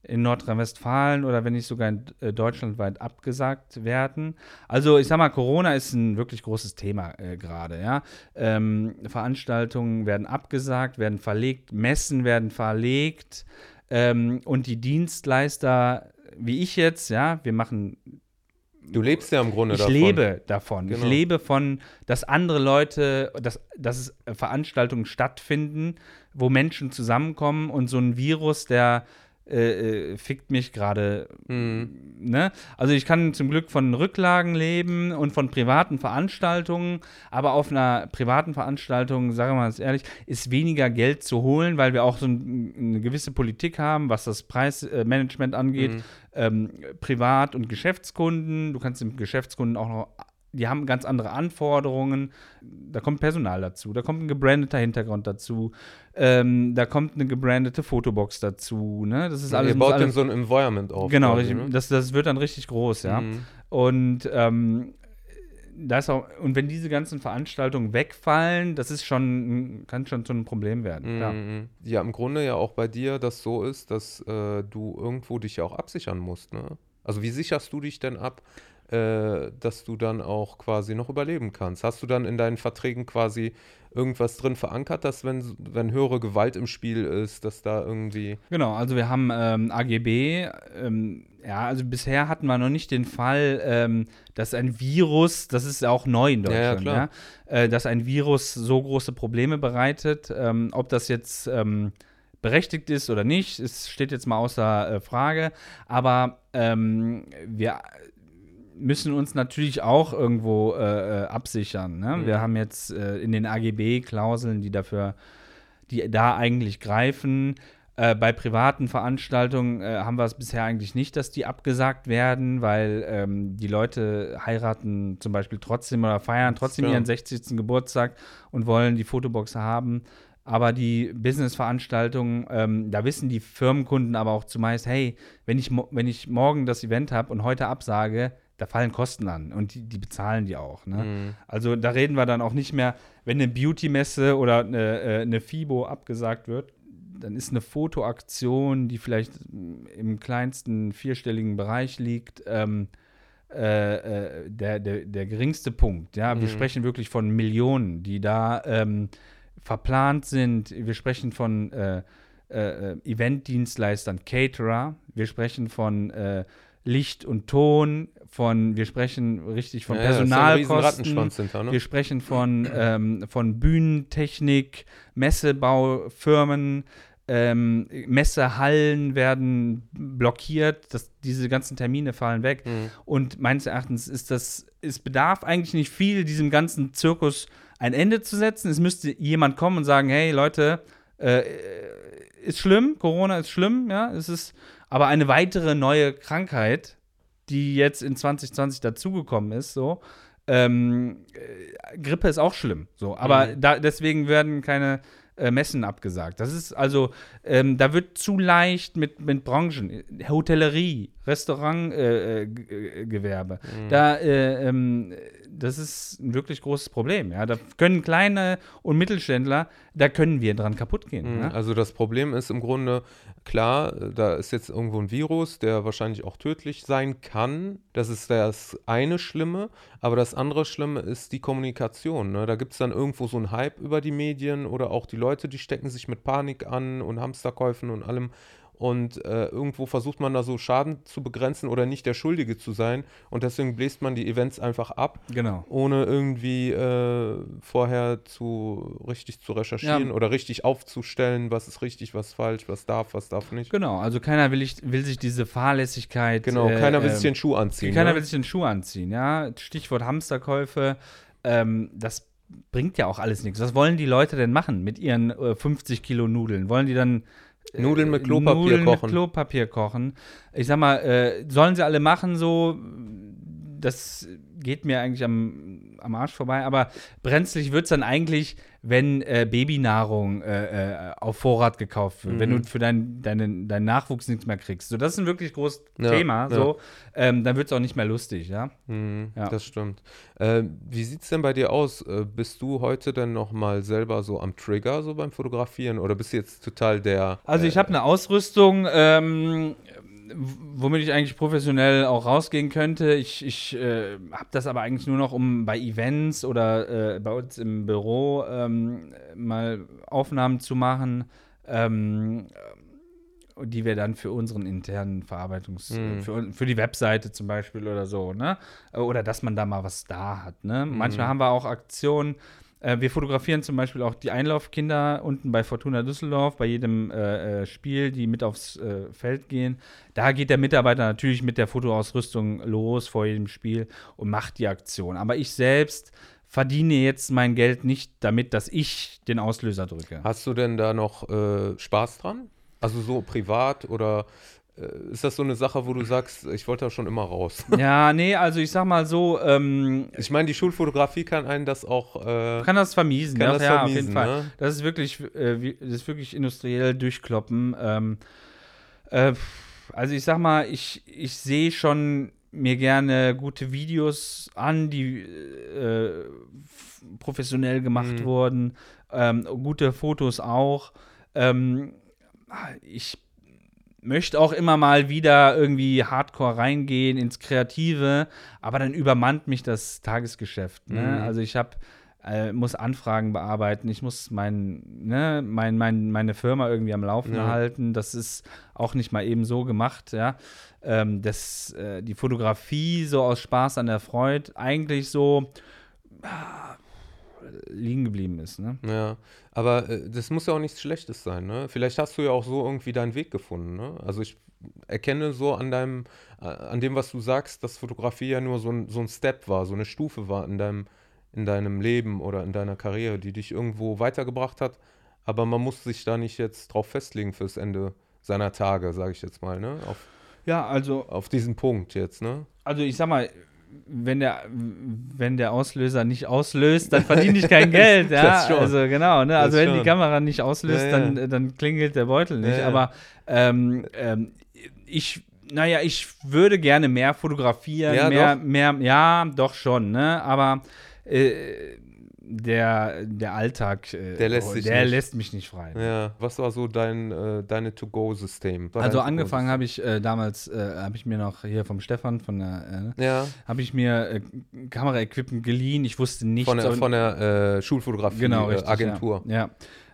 in Nordrhein-Westfalen oder wenn nicht sogar in, äh, deutschlandweit abgesagt werden. Also ich sag mal, Corona ist ein wirklich großes Thema äh, gerade. Ja? Ähm, Veranstaltungen werden abgesagt, werden verlegt, Messen werden verlegt ähm, und die Dienstleister, wie ich jetzt, ja, wir machen Du lebst ja im Grunde ich davon. lebe davon. Ich Genau. lebe von, dass andere Leute, dass, dass äh, Veranstaltungen stattfinden, wo Menschen zusammenkommen und so ein Virus, der äh, äh, fickt mich gerade. Mhm. Ne? Also ich kann zum Glück von Rücklagen leben und von privaten Veranstaltungen, aber auf einer privaten Veranstaltung, sagen wir mal ehrlich, ist weniger Geld zu holen, weil wir auch so ein, eine gewisse Politik haben, was das Preismanagement angeht Mhm. ähm, Privat- und Geschäftskunden. Du kannst dem Geschäftskunden auch noch, die haben ganz andere Anforderungen. Da kommt Personal dazu, da kommt ein gebrandeter Hintergrund dazu, ähm, da kommt eine gebrandete Fotobox dazu. Ne? Das ist alles. Ihr baut dann so ein Environment auf. genau, quasi, ne? das, das wird dann richtig groß, ja. Mhm. Und ähm, da ist auch, und wenn diese ganzen Veranstaltungen wegfallen, das ist schon, kann schon zu einem Problem werden. klar. Mhm. Ja, im Grunde ja auch bei dir das so ist, dass äh, du irgendwo dich ja auch absichern musst, ne? Also wie sicherst du dich denn ab, äh, dass du dann auch quasi noch überleben kannst? Hast du dann in deinen Verträgen quasi irgendwas drin verankert, dass wenn, wenn höhere Gewalt im Spiel ist, dass da irgendwie... Genau, also wir haben ähm, AGB. Ähm, ja, also bisher hatten wir noch nicht den Fall, ähm, dass ein Virus, das ist ja auch neu in Ja, ja, Deutschland, klar. ja, äh, dass ein Virus so große Probleme bereitet. Ähm, ob das jetzt ähm, berechtigt ist oder nicht, es steht jetzt mal außer äh, Frage. Aber ähm, wir müssen uns natürlich auch irgendwo äh, äh, absichern. Ne? Mhm. Wir haben jetzt äh, in den AGB Klauseln, die dafür, die da eigentlich greifen. Äh, bei privaten Veranstaltungen äh, haben wir es bisher eigentlich nicht, dass die abgesagt werden, weil ähm, die Leute heiraten zum Beispiel trotzdem oder feiern trotzdem ihren 60. Geburtstag und wollen die Fotobox haben. Aber die Business-Veranstaltungen, ähm, da wissen die Firmenkunden aber auch zumeist, hey, wenn ich, wenn ich morgen das Event habe und heute absage, da fallen Kosten an und die, die bezahlen die auch. Ne? Mhm. Also da reden wir dann auch nicht mehr, wenn eine Beauty-Messe oder eine, äh, eine FIBO abgesagt wird, dann ist eine Fotoaktion, die vielleicht im kleinsten vierstelligen Bereich liegt, ähm, äh, äh, der, der, der geringste Punkt. Ja, wir Mhm. sprechen wirklich von Millionen, die da ähm, verplant sind. Wir sprechen von äh, äh, Eventdienstleistern, Caterer. Wir sprechen von äh, Licht und Ton, von, wir sprechen richtig von Ja, Personalkosten. Hinter, ne? Wir sprechen von, ähm, von Bühnentechnik, Messebaufirmen, ähm, Messehallen werden blockiert, das, diese ganzen Termine fallen weg. Mhm. Und meines Erachtens ist das, es bedarf eigentlich nicht viel, diesem ganzen Zirkus ein Ende zu setzen. Es müsste jemand kommen und sagen, hey Leute, äh, ist schlimm, Corona ist schlimm, ja, es ist aber eine weitere neue Krankheit, die jetzt in 2020 dazugekommen ist, so. Ähm, äh, Grippe ist auch schlimm, so. Aber Mhm. da, deswegen werden keine äh, Messen abgesagt. Das ist also, ähm, da wird zu leicht mit, mit Branchen, Hotellerie, Restaurantgewerbe, äh, äh, Gewerbe. Mhm. Da, äh, ähm, das ist ein wirklich großes Problem. Ja, da können kleine und Mittelständler, da können wir dran kaputt gehen. Mhm, Ja? Also das Problem ist im Grunde, klar, da ist jetzt irgendwo ein Virus, der wahrscheinlich auch tödlich sein kann. Das ist das eine Schlimme. Aber das andere Schlimme ist die Kommunikation. Ne? Da gibt es dann irgendwo so einen Hype über die Medien oder auch die Leute, die stecken sich mit Panik an und Hamsterkäufen und allem. Und äh, irgendwo versucht man da so Schaden zu begrenzen oder nicht der Schuldige zu sein. Und deswegen bläst man die Events einfach ab Genau. ohne irgendwie äh, vorher zu richtig zu recherchieren Ja. oder richtig aufzustellen, was ist richtig, was falsch, was darf, was darf nicht. Genau, also keiner will, ich, will sich diese Fahrlässigkeit. Genau, äh, keiner will ähm, sich den Schuh anziehen. Keiner ne? will sich den Schuh anziehen, ja. Stichwort Hamsterkäufe. Ähm, das bringt ja auch alles nichts. Was wollen die Leute denn machen mit ihren äh, 50 Kilo Nudeln? Wollen die dann äh, Nudeln mit Klopapier Nudeln kochen. mit Klopapier kochen? Ich sag mal, äh, sollen sie alle machen so? Das geht mir eigentlich am, am Arsch vorbei. Aber brenzlig wird es dann eigentlich, wenn äh, Babynahrung äh, äh, auf Vorrat gekauft wird, wenn Mhm. du für deinen deinen deinen Nachwuchs nichts mehr kriegst. So, das ist ein wirklich großes Ja, Thema. ja. So, ähm, dann wird es auch nicht mehr lustig, ja. Mhm, Ja. Das stimmt. Äh, wie sieht es denn bei dir aus? Äh, bist du heute denn noch mal selber so am Trigger, so beim Fotografieren? Oder bist du jetzt total der. Also ich habe eine Ausrüstung, ähm, womit ich eigentlich professionell auch rausgehen könnte. Ich, ich äh, habe das aber eigentlich nur noch, um bei Events oder äh, bei uns im Büro ähm, mal Aufnahmen zu machen, ähm, die wir dann für unseren internen Verarbeitungs... Mhm. Für, für die Webseite zum Beispiel oder so, ne? Oder dass man da mal was da hat, ne? Mhm. Manchmal haben wir auch Aktionen, wir fotografieren zum Beispiel auch die Einlaufkinder unten bei Fortuna Düsseldorf, bei jedem äh, äh, Spiel, die mit aufs äh, Feld gehen. Da geht der Mitarbeiter natürlich mit der Fotoausrüstung los vor jedem Spiel und macht die Aktion. Aber ich selbst verdiene jetzt mein Geld nicht damit, dass ich den Auslöser drücke. Hast du denn da noch äh, Spaß dran? Also so privat oder äh, ist das so eine Sache, wo du sagst, ich wollte da schon immer raus? [LAUGHS] Ja, nee, also ich sag mal so, ähm, Ich meine, die Schulfotografie kann einen das auch. Äh, kann das vermiesen, Kann ja, das ja auf vermiesen, jeden Fall. ne? Das ist wirklich, äh, das ist wirklich industriell durchkloppen. Ähm, äh, also ich sag mal, ich, ich sehe schon mir gerne gute Videos an, die äh, professionell gemacht Mhm. wurden, ähm, gute Fotos auch. Ähm, ich möchte auch immer mal wieder irgendwie hardcore reingehen ins Kreative, aber dann übermannt mich das Tagesgeschäft. Ne? Mhm. Also ich habe äh, muss Anfragen bearbeiten, ich muss mein, ne, mein, mein, meine Firma irgendwie am Laufen Ja. halten. Das ist auch nicht mal eben so gemacht, ja. Ähm, das, äh, die Fotografie so aus Spaß an der Freude eigentlich so ah, liegen geblieben ist, ne? Ja, aber äh, das muss ja auch nichts Schlechtes sein, ne? Vielleicht hast du ja auch so irgendwie deinen Weg gefunden, ne? Also ich erkenne so an deinem, äh, an dem, was du sagst, dass Fotografie ja nur so ein, so ein Step war, so eine Stufe war in deinem, in deinem Leben oder in deiner Karriere, die dich irgendwo weitergebracht hat. Aber man muss sich da nicht jetzt drauf festlegen fürs Ende seiner Tage, sage ich jetzt mal, ne? Auf, Ja, also auf diesen Punkt jetzt, ne? also ich sag mal, wenn der, wenn der Auslöser nicht auslöst, dann verdiene ich kein [LAUGHS] Geld. Ja? Also genau, ne? Also wenn die. Kamera nicht auslöst, Ja. Dann, dann klingelt der Beutel nicht. Ja. Aber ähm, ähm, ich, naja, ich würde gerne mehr fotografieren, Ja, mehr, doch. mehr, ja, doch schon, ne? Aber äh, der, der Alltag, äh, Der lässt der lässt mich nicht frei. Ja, was war so dein, äh, deine To-Go-System? Also angefangen habe ich äh, damals, äh, habe ich mir noch hier vom Stefan von der, äh, Ja, habe ich mir äh, Kameraequipment geliehen. Ich wusste nicht von der, von der Schulfotografie genau, richtig, Agentur. Ja. ja.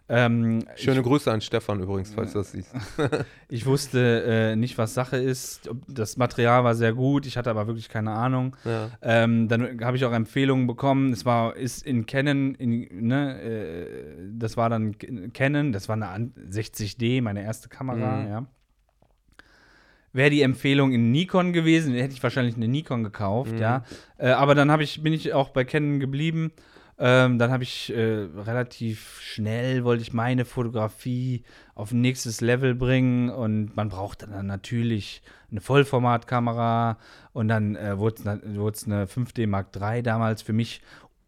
Ähm, Schöne Grüße an Stefan übrigens, falls du das siehst. [LAUGHS] Ich wusste äh, nicht, was Sache ist. Das Material war sehr gut, ich hatte aber wirklich keine Ahnung. Ja. Ähm, dann habe ich auch Empfehlungen bekommen. Es war ist in Canon, in, ne, äh, das war dann Canon, das war eine an- 60D, meine erste Kamera. Mhm. Ja. Wäre die Empfehlung in Nikon gewesen, hätte ich wahrscheinlich eine Nikon gekauft, Mhm. ja. Äh, aber dann ich bin ich auch bei Canon geblieben. Ähm, dann habe ich äh, relativ schnell wollte ich meine Fotografie auf ein nächstes Level bringen und man braucht dann natürlich eine Vollformatkamera und dann äh, wurde es eine 5D Mark III damals für mich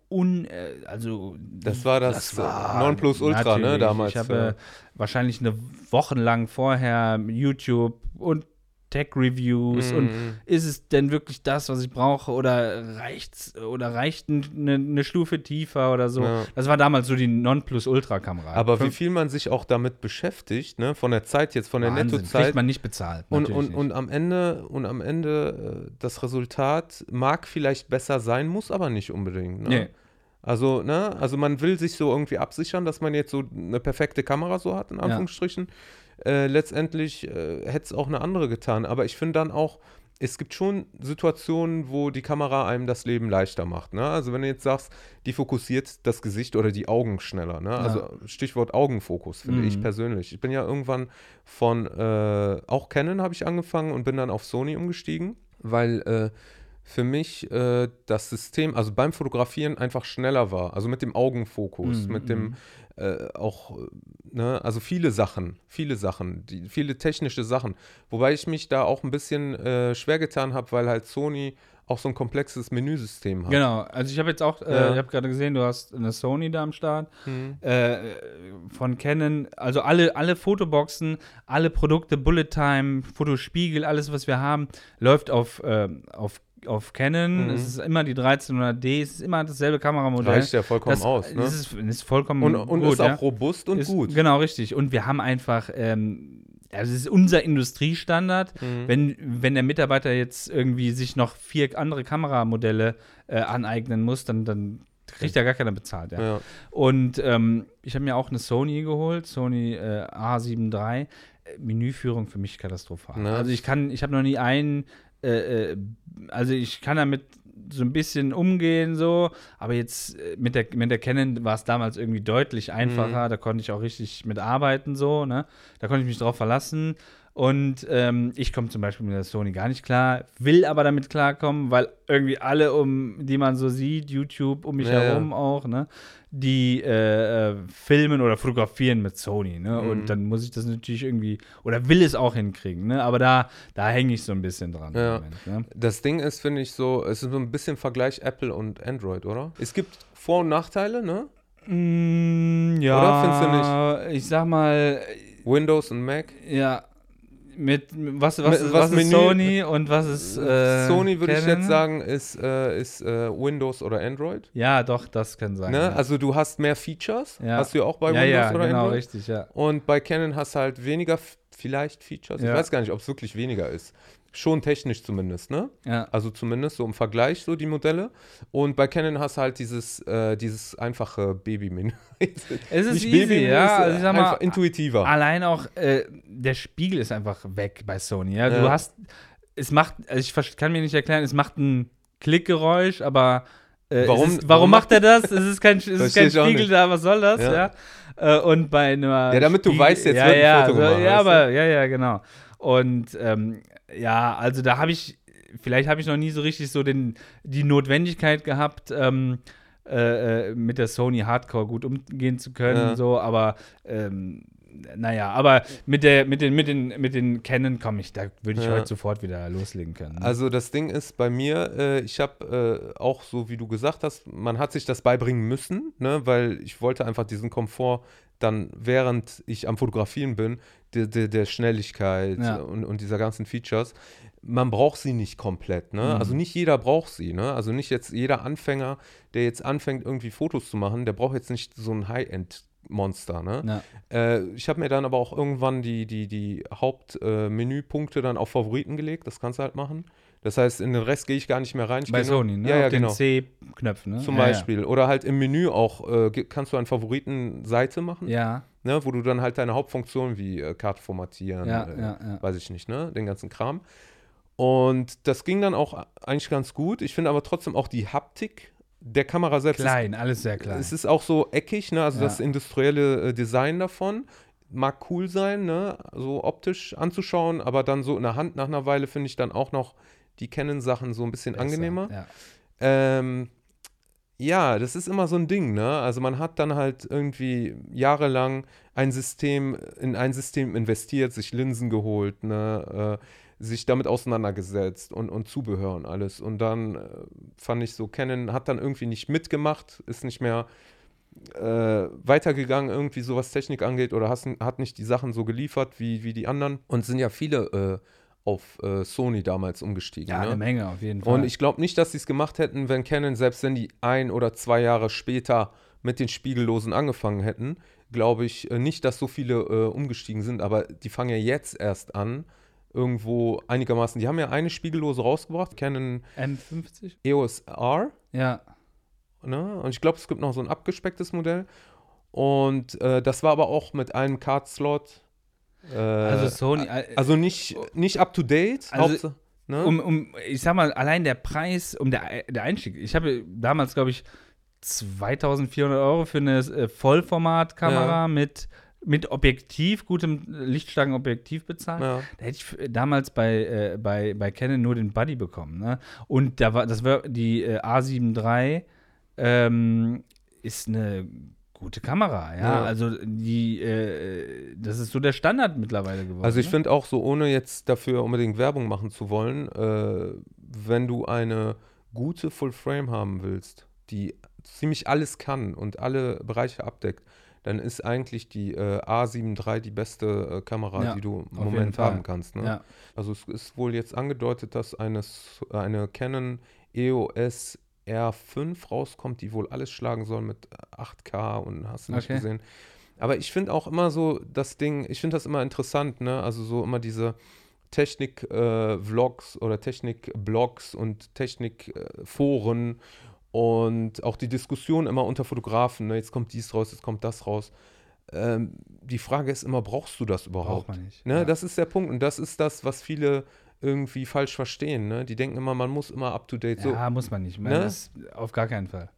un äh, also Das war das, äh, Nonplusultra, ne, damals, Ich habe ja. äh, wahrscheinlich eine Woche lang vorher YouTube und Tech-Reviews und Mhm. ist es denn wirklich das, was ich brauche oder reicht's oder reicht eine, eine Stufe tiefer oder so? Ja. Das war damals so die Nonplusultra-Kamera. Aber wie Fünf- viel man sich auch damit beschäftigt, ne? Von der Zeit jetzt, von der Wahnsinn, Nettozeit. kriegt man nicht bezahlt. Und, und, nicht. und am Ende, und am Ende äh, das Resultat mag vielleicht besser sein, muss aber nicht unbedingt. Ne? Nee. Also, ne, also man will sich so irgendwie absichern, dass man jetzt so eine perfekte Kamera so hat, in Anführungsstrichen. Äh, letztendlich äh, hätte es auch eine andere getan. Aber ich finde dann auch, es gibt schon Situationen, wo die Kamera einem das Leben leichter macht. Ne? Also wenn du jetzt sagst, die fokussiert das Gesicht oder die Augen schneller. Ne? Also Stichwort Augenfokus, finde ich Mhm. persönlich. Ich bin ja irgendwann von, äh, auch Canon habe ich angefangen und bin dann auf Sony umgestiegen, weil äh, für mich äh, das System, also beim Fotografieren einfach schneller war. Also mit dem Augenfokus, Mhm, mit dem äh, auch, ne, also viele Sachen, viele Sachen, die, viele technische Sachen. Wobei ich mich da auch ein bisschen äh, schwer getan habe, weil halt Sony auch so ein komplexes Menüsystem hat. Genau, also ich habe jetzt auch, äh, Ja. ich habe gerade gesehen, du hast eine Sony da am Start Mhm. äh, von Canon, also alle, alle Fotoboxen, alle Produkte, Bullet Time, Fotospiegel, alles, was wir haben, läuft auf, äh, auf, auf Canon. Mhm. Es ist immer die 1300D, es ist immer dasselbe Kameramodell. Reicht ja vollkommen das, aus. Ne? Das ist, ist vollkommen Und, und gut, ist auch ja. robust und Ist- gut. Genau, richtig. Und wir haben einfach, ähm, also es ist unser Industriestandard. Mhm. Wenn, wenn der Mitarbeiter jetzt irgendwie sich noch vier andere Kameramodelle äh, aneignen muss, dann, dann kriegt ja gar keiner bezahlt. Ja. Ja. Und ähm, ich habe mir auch eine Sony geholt, Sony äh, A7 III. Äh, Menüführung für mich katastrophal. Ne? Also ich kann, ich habe noch nie einen, äh, äh, also ich kann damit so ein bisschen umgehen so, aber jetzt äh, mit der mit der Canon war es damals irgendwie deutlich einfacher, Mhm. da konnte ich auch richtig mit arbeiten so, ne? Da konnte ich mich drauf verlassen und ähm, ich komme zum Beispiel mit der Sony gar nicht klar, will aber damit klarkommen, weil irgendwie alle um, die man so sieht, YouTube um mich Ja, ja. herum auch, ne? Die äh, äh, filmen oder fotografieren mit Sony, ne? Mhm. Und dann muss ich das natürlich irgendwie oder will es auch hinkriegen, ne? Aber da, da hänge ich so ein bisschen dran. Ja. Moment, ne? Das Ding ist, finde ich, so, es ist so ein bisschen Vergleich Apple und Android, oder? Es gibt Vor- und Nachteile, ne? Mm, ja, Oder findest du nicht? Ich sag mal, Windows und Mac. ja, mit was, was, Mit- ist, was was ist Menü- Sony und was ist äh, Sony würde ich jetzt sagen, ist, äh, ist äh, Windows oder Android. Ja, doch, das kann sein. Ne? ja. Also du hast mehr Features, Ja. hast du ja auch bei Windows ja, oder genau, Android. richtig, ja. Und bei Canon hast du halt weniger, vielleicht Features. Ich weiß gar nicht, ob es wirklich weniger ist. Schon technisch zumindest, ne? ja. Also zumindest so im Vergleich so die Modelle. Und bei Canon hast du halt dieses, äh, dieses einfache Baby-Menü. [LAUGHS] Es ist Nicht easy, Baby-Menü, ja. Also ich sag mal, einfach intuitiver. Allein auch äh, der Spiegel ist einfach weg bei Sony. Ja? Ja. Du hast, es macht, also ich kann mir nicht erklären, es macht ein Klickgeräusch, aber äh, Warum- ist, warum, macht er das? Es ist kein, es ist kein Spiegel da, was soll das? Ja. Ja. Äh, und bei einer Ja, damit du weißt, jetzt ja, wird ein ja, Foto so, gemacht, Ja, aber ja, ja, genau. Und ähm, ja, also da habe ich, vielleicht habe ich noch nie so richtig so den, die Notwendigkeit gehabt, ähm, äh, äh, mit der Sony Hardcore gut umgehen zu können, Ja. so, aber ähm, naja, aber mit der, mit den, mit den, mit den Canon komme ich, da würde ich Ja. heute sofort wieder loslegen können. ne? Also das Ding ist bei mir, äh, ich habe äh, auch so, wie du gesagt hast, man hat sich das beibringen müssen, ne, weil ich wollte einfach diesen Komfort dann, während ich am Fotografieren bin, der, der, der Schnelligkeit Ja. und, und dieser ganzen Features. Man braucht sie nicht komplett, ne? Mhm. Also nicht jeder braucht sie, ne? Also nicht jetzt jeder Anfänger, der jetzt anfängt, irgendwie Fotos zu machen, der braucht jetzt nicht so ein High-End-Monster, ne? Ja. Äh, ich habe mir dann aber auch irgendwann die, die, die Hauptmenüpunkte dann auf Favoriten gelegt. Das kannst du halt machen. Das heißt, in den Rest gehe ich gar nicht mehr rein. Ich Bei nur- Sony, ne? Ja, ja, Auf den genau. C-Knöpfen, ne? Zum ja, Beispiel. Oder halt im Menü auch, äh, kannst du eine Favoritenseite machen, Ja, ne, wo du dann halt deine Hauptfunktionen wie äh, Karte formatieren, ja, äh, ja, ja. weiß ich nicht, ne, den ganzen Kram. Und das ging dann auch eigentlich ganz gut. Ich finde aber trotzdem auch die Haptik der Kamera selbst ist Klein, alles sehr klein. es ist auch so eckig, ne? Also Ja. das industrielle äh, Design davon mag cool sein, ne? So optisch anzuschauen, aber dann so in der Hand nach einer Weile finde ich dann auch noch die Canon-Sachen so ein bisschen Besser, angenehmer. Ja. Ähm, ja, das ist immer so ein Ding, ne? Also man hat dann halt irgendwie jahrelang ein System, in ein System investiert, sich Linsen geholt, ne? Äh, sich damit auseinandergesetzt und, und Zubehör und alles. Und dann äh, fand ich so, Canon hat dann irgendwie nicht mitgemacht, ist nicht mehr äh, weitergegangen, irgendwie so was Technik angeht, oder hast, hat nicht die Sachen so geliefert wie, wie die anderen. Und sind ja viele äh, auf äh, Sony damals umgestiegen. ja, ne? eine Menge auf jeden Fall. Und ich glaube nicht, dass sie es gemacht hätten, wenn Canon, selbst wenn die ein oder zwei Jahre später mit den Spiegellosen angefangen hätten, glaube ich äh, nicht, dass so viele äh, umgestiegen sind. Aber die fangen ja jetzt erst an, irgendwo einigermaßen. Die haben ja eine Spiegellose rausgebracht, Canon M50? EOS R. Ja. Ne? Und ich glaube, es gibt noch so ein abgespecktes Modell. Und äh, das war aber auch mit einem Card-Slot. Äh, Also Sony, äh, also nicht, nicht up to date. Also, ne? um, um, ich sag mal, allein der Preis, um der, der Einstieg. Ich habe damals, glaube ich, 2400 Euro für eine äh, Vollformatkamera Ja. mit, mit Objektiv, gutem lichtstarken Objektiv bezahlt. ja. Da hätte ich damals bei, äh, bei, bei Canon nur den Buddy bekommen. Ne? Und da war, das war die äh, A7 III ähm, ist eine gute Kamera, ja. Ja. Also die, äh, das ist so der Standard mittlerweile geworden. Also ich ne? finde auch so, ohne jetzt dafür unbedingt Werbung machen zu wollen, äh, wenn du eine gute Full Frame haben willst, die ziemlich alles kann und alle Bereiche abdeckt, dann ist eigentlich die äh, A7 III die beste äh, Kamera, Ja, die du im Moment haben kannst. Ne? Ja. Also es ist wohl jetzt angedeutet, dass eine, eine Canon EOS R5 rauskommt, die wohl alles schlagen soll mit 8K und hast du nicht Okay. gesehen. Aber ich finde auch immer so das Ding, ich finde das immer interessant, ne? Also so immer diese Technik-Vlogs oder Technik-Blogs und Technik-Foren und auch die Diskussion immer unter Fotografen, ne? Jetzt kommt dies raus, jetzt kommt das raus. Ähm, die Frage ist immer, brauchst du das überhaupt? Braucht man nicht. Ne, ja. Das ist der Punkt und das ist das, was viele irgendwie falsch verstehen. Ne? Die denken immer, man muss immer up to date. So, Ja, muss man nicht. Man, Ne? auf gar keinen Fall.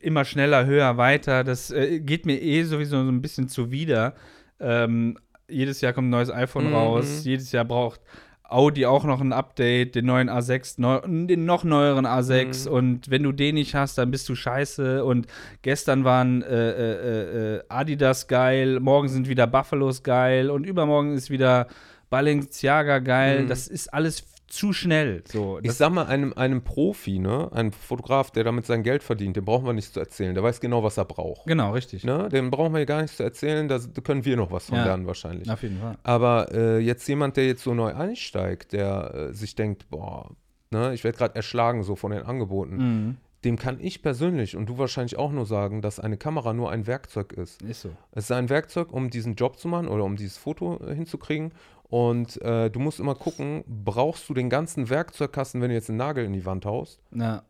Immer schneller, höher, weiter. Das äh, geht mir eh sowieso so ein bisschen zuwider. Ähm, jedes Jahr kommt ein neues iPhone Mhm. raus. Jedes Jahr braucht Audi auch noch ein Update, den neuen A6, neu, den noch neueren A6. Mhm. Und wenn du den nicht hast, dann bist du scheiße. Und gestern waren äh, äh, äh, Adidas geil, morgen sind wieder Buffalos geil und übermorgen ist wieder Balenciaga geil. Mhm. Das ist alles zu schnell. So, ich sag mal, einem, einem Profi, ne? einem Fotograf, der damit sein Geld verdient, dem brauchen wir nichts zu erzählen. Der weiß genau, was er braucht. genau, richtig. Ne? Dem brauchen wir gar nichts zu erzählen. Da können wir noch was von Ja. lernen, wahrscheinlich. Auf jeden Fall. Aber äh, jetzt jemand, der jetzt so neu einsteigt, der äh, sich denkt, boah, ne? ich werde gerade erschlagen so von den Angeboten. Mhm. Dem kann ich persönlich und du wahrscheinlich auch nur sagen, dass eine Kamera nur ein Werkzeug ist. Ist so. Es ist ein Werkzeug, um diesen Job zu machen oder um dieses Foto äh, hinzukriegen. Und äh, du musst immer gucken, brauchst du den ganzen Werkzeugkasten, wenn du jetzt einen Nagel in die Wand haust? Ja.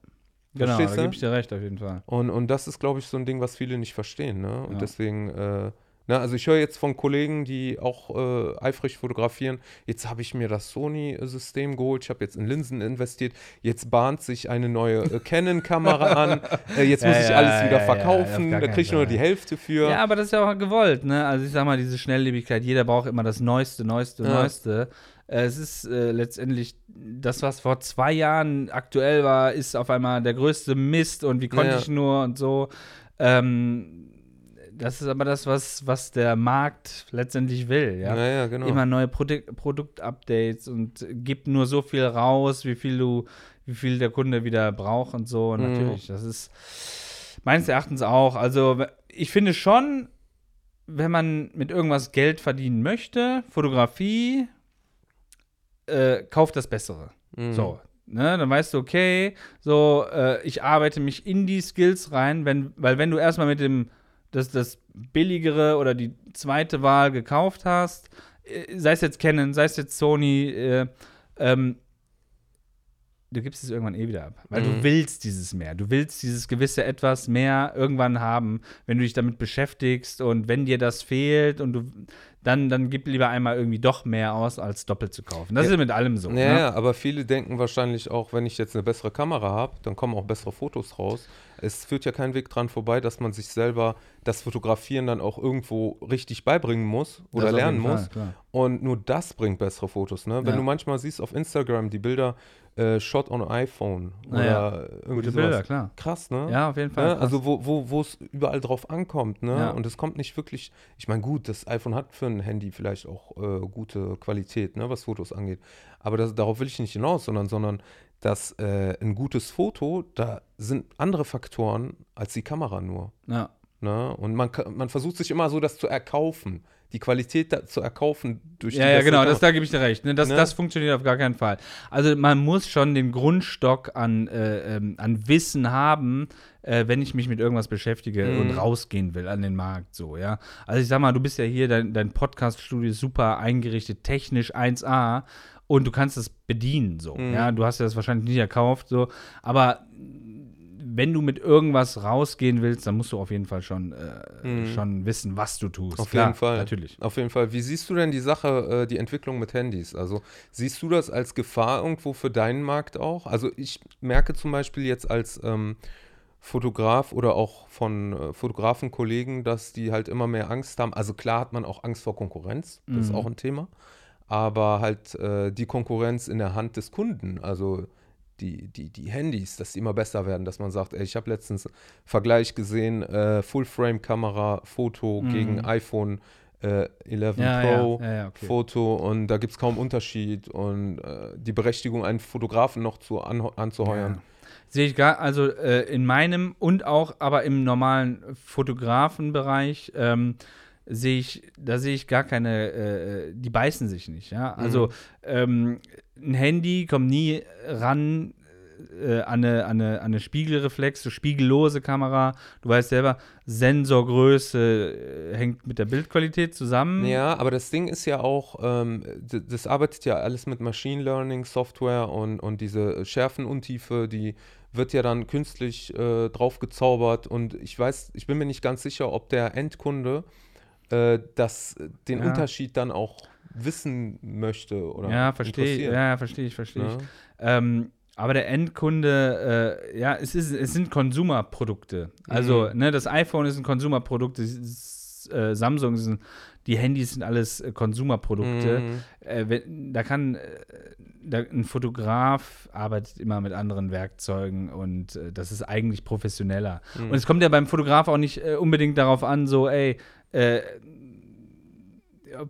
Genau, Verstehst da gebe ich dir recht, auf jeden Fall. Und, und das ist, glaube ich, so ein Ding, was viele nicht verstehen. Ne? Und Ja. deswegen, äh, na, also ich höre jetzt von Kollegen, die auch äh, eifrig fotografieren, jetzt habe ich mir das Sony-System geholt, ich habe jetzt in Linsen investiert, jetzt bahnt sich eine neue äh, Canon-Kamera [LAUGHS] an, äh, jetzt Ja, muss ich ja, alles wieder ja, verkaufen, da kriege ich nur die Hälfte für. Ja, aber das ist ja auch gewollt, ne? Also ich sag mal, diese Schnelllebigkeit, jeder braucht immer das Neueste, Neueste, Ja. Neueste. Äh, es ist äh, letztendlich das, was vor zwei Jahren aktuell war, ist auf einmal der größte Mist und wie konnte ja. ich nur und so. Ähm, das ist aber das, was, was der Markt letztendlich will, ja. ja, ja, genau. immer neue Produ Produktupdates und gibt nur so viel raus, wie viel du, wie viel der Kunde wieder braucht und so. Und Mhm. natürlich, das ist meines Erachtens auch. Also ich finde schon, wenn man mit irgendwas Geld verdienen möchte, Fotografie, äh, kauft das Bessere. Mhm. So, ne, dann weißt du, okay, so, äh, ich arbeite mich in die Skills rein, wenn, weil wenn du erstmal mit dem, das, das billigere oder die zweite Wahl gekauft hast, äh, sei es jetzt Canon, sei es jetzt Sony, äh, ähm, du gibst es irgendwann eh wieder ab. Weil Mhm. du willst dieses mehr. Du willst dieses gewisse etwas mehr irgendwann haben, wenn du dich damit beschäftigst und wenn dir das fehlt und du dann, dann gib lieber einmal irgendwie doch mehr aus, als doppelt zu kaufen. Das Ja. ist mit allem so. Ja, ne? ja, aber viele denken wahrscheinlich auch, wenn ich jetzt eine bessere Kamera habe, dann kommen auch bessere Fotos raus. Es führt ja kein Weg dran vorbei, dass man sich selber das Fotografieren dann auch irgendwo richtig beibringen muss oder Das lernen muss. klar. Und nur das bringt bessere Fotos. Ne? Wenn Ja. du manchmal siehst auf Instagram die Bilder äh, Shot on iPhone oder Naja, irgendwie Gute sowas. Bilder, klar. Krass, ne? Ja, auf jeden Fall. Ne? krass. Also wo, wo, wo es überall drauf ankommt, ne? Ja. Und es kommt nicht wirklich, ich meine, gut, das iPhone hat für ein Handy vielleicht auch äh, gute Qualität, ne, was Fotos angeht. Aber das, darauf will ich nicht hinaus, sondern, sondern dass äh, ein gutes Foto, da sind andere Faktoren als die Kamera nur. ja. Ne? Und man, man versucht sich immer so, das zu erkaufen, die Qualität da, zu erkaufen durch die Ja, genau, das, da gebe ich dir recht. Ne? Das, Ne? das funktioniert auf gar keinen Fall. Also man muss schon den Grundstock an, äh, ähm, an Wissen haben, äh, wenn ich mich mit irgendwas beschäftige Mhm. und rausgehen will an den Markt. So, ja. Also ich sag mal, du bist ja hier, dein, dein Podcast-Studio ist super eingerichtet, technisch 1A und du kannst es bedienen. So, Mhm. ja. Du hast ja das wahrscheinlich nicht erkauft, so. Aber wenn du mit irgendwas rausgehen willst, dann musst du auf jeden Fall schon, äh, Mhm. schon wissen, was du tust. Auf Klar, jeden Fall. Natürlich. Auf jeden Fall. Wie siehst du denn die Sache, äh, die Entwicklung mit Handys? Also siehst du das als Gefahr irgendwo für deinen Markt auch? Also ich merke zum Beispiel jetzt als ähm, Fotograf oder auch von äh, Fotografenkollegen, dass die halt immer mehr Angst haben. Also klar hat man auch Angst vor Konkurrenz, das ist Mhm. auch ein Thema. Aber halt äh, die Konkurrenz in der Hand des Kunden, also die, die, die Handys, dass die immer besser werden, dass man sagt, ey, ich habe letztens einen Vergleich gesehen, äh, Full-Frame-Kamera, Foto Mhm. gegen iPhone äh, 11 Ja, Pro, ja, ja, okay. Foto und da gibt es kaum Unterschied und äh, die Berechtigung, einen Fotografen noch zu an, anzuheuern. Sehe ich gar, also äh, in meinem und auch aber im normalen Fotografenbereich ähm, sehe ich, da sehe ich gar keine, äh, die beißen sich nicht, ja. Also ähm, ein Handy kommt nie ran äh, an, eine, an, eine, an eine Spiegelreflex, so spiegellose Kamera. Du weißt selber, Sensorgröße äh, hängt mit der Bildqualität zusammen. Ja, aber das Ding ist ja auch, ähm, das arbeitet ja alles mit Machine Learning Software und, und diese Schärfenuntiefe, die wird ja dann künstlich äh, drauf gezaubert und ich weiß, ich bin mir nicht ganz sicher, ob der Endkunde äh, das, den Ja. Unterschied dann auch wissen möchte oder Ja, verstehe. Ja, verstehe ich, verstehe ich. Ne? Ähm, aber der Endkunde, äh, ja, es, ist, es sind Konsumerprodukte. Also, Mhm. ne, das iPhone ist ein Konsumerprodukt, äh, Samsung ein, die Handys sind alles äh, Konsumerprodukte. Mhm. Äh, wenn, da kann äh, da, ein Fotograf arbeitet immer mit anderen Werkzeugen und äh, das ist eigentlich professioneller. Mhm. Und es kommt ja beim Fotograf auch nicht äh, unbedingt darauf an, so, ey, äh,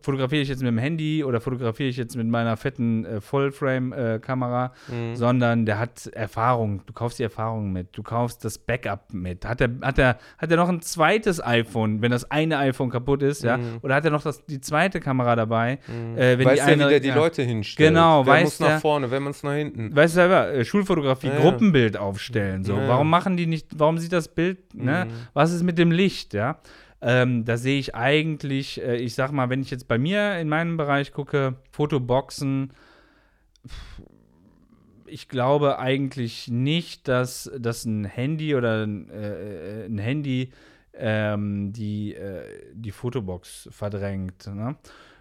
fotografiere ich jetzt mit dem Handy oder fotografiere ich jetzt mit meiner fetten äh, Vollframe-Kamera, Mhm. sondern der hat Erfahrung. Du kaufst die Erfahrung mit, du kaufst das Backup mit. Hat er hat der, hat der noch ein zweites iPhone, wenn das eine iPhone kaputt ist, ja? Mhm. Oder hat er noch das, die zweite Kamera dabei? Mhm. Äh, wenn weiß die ja, eine, wie der die ja. Leute hinstellt. Genau, wer weiß muss nach der- vorne, wer muss nach hinten. Weißt du selber, äh, Schulfotografie, Ja, ja. Gruppenbild aufstellen. So. Ja, ja. Warum machen die nicht, warum sieht das Bild, ne? Mhm. Was ist mit dem Licht, ja? Ähm, da sehe ich eigentlich, äh, ich sag mal, wenn ich jetzt bei mir in meinem Bereich gucke, Fotoboxen, pff, ich glaube eigentlich nicht, dass, dass ein Handy oder ein, äh, ein Handy ähm, die, äh, die Fotobox verdrängt. Ne?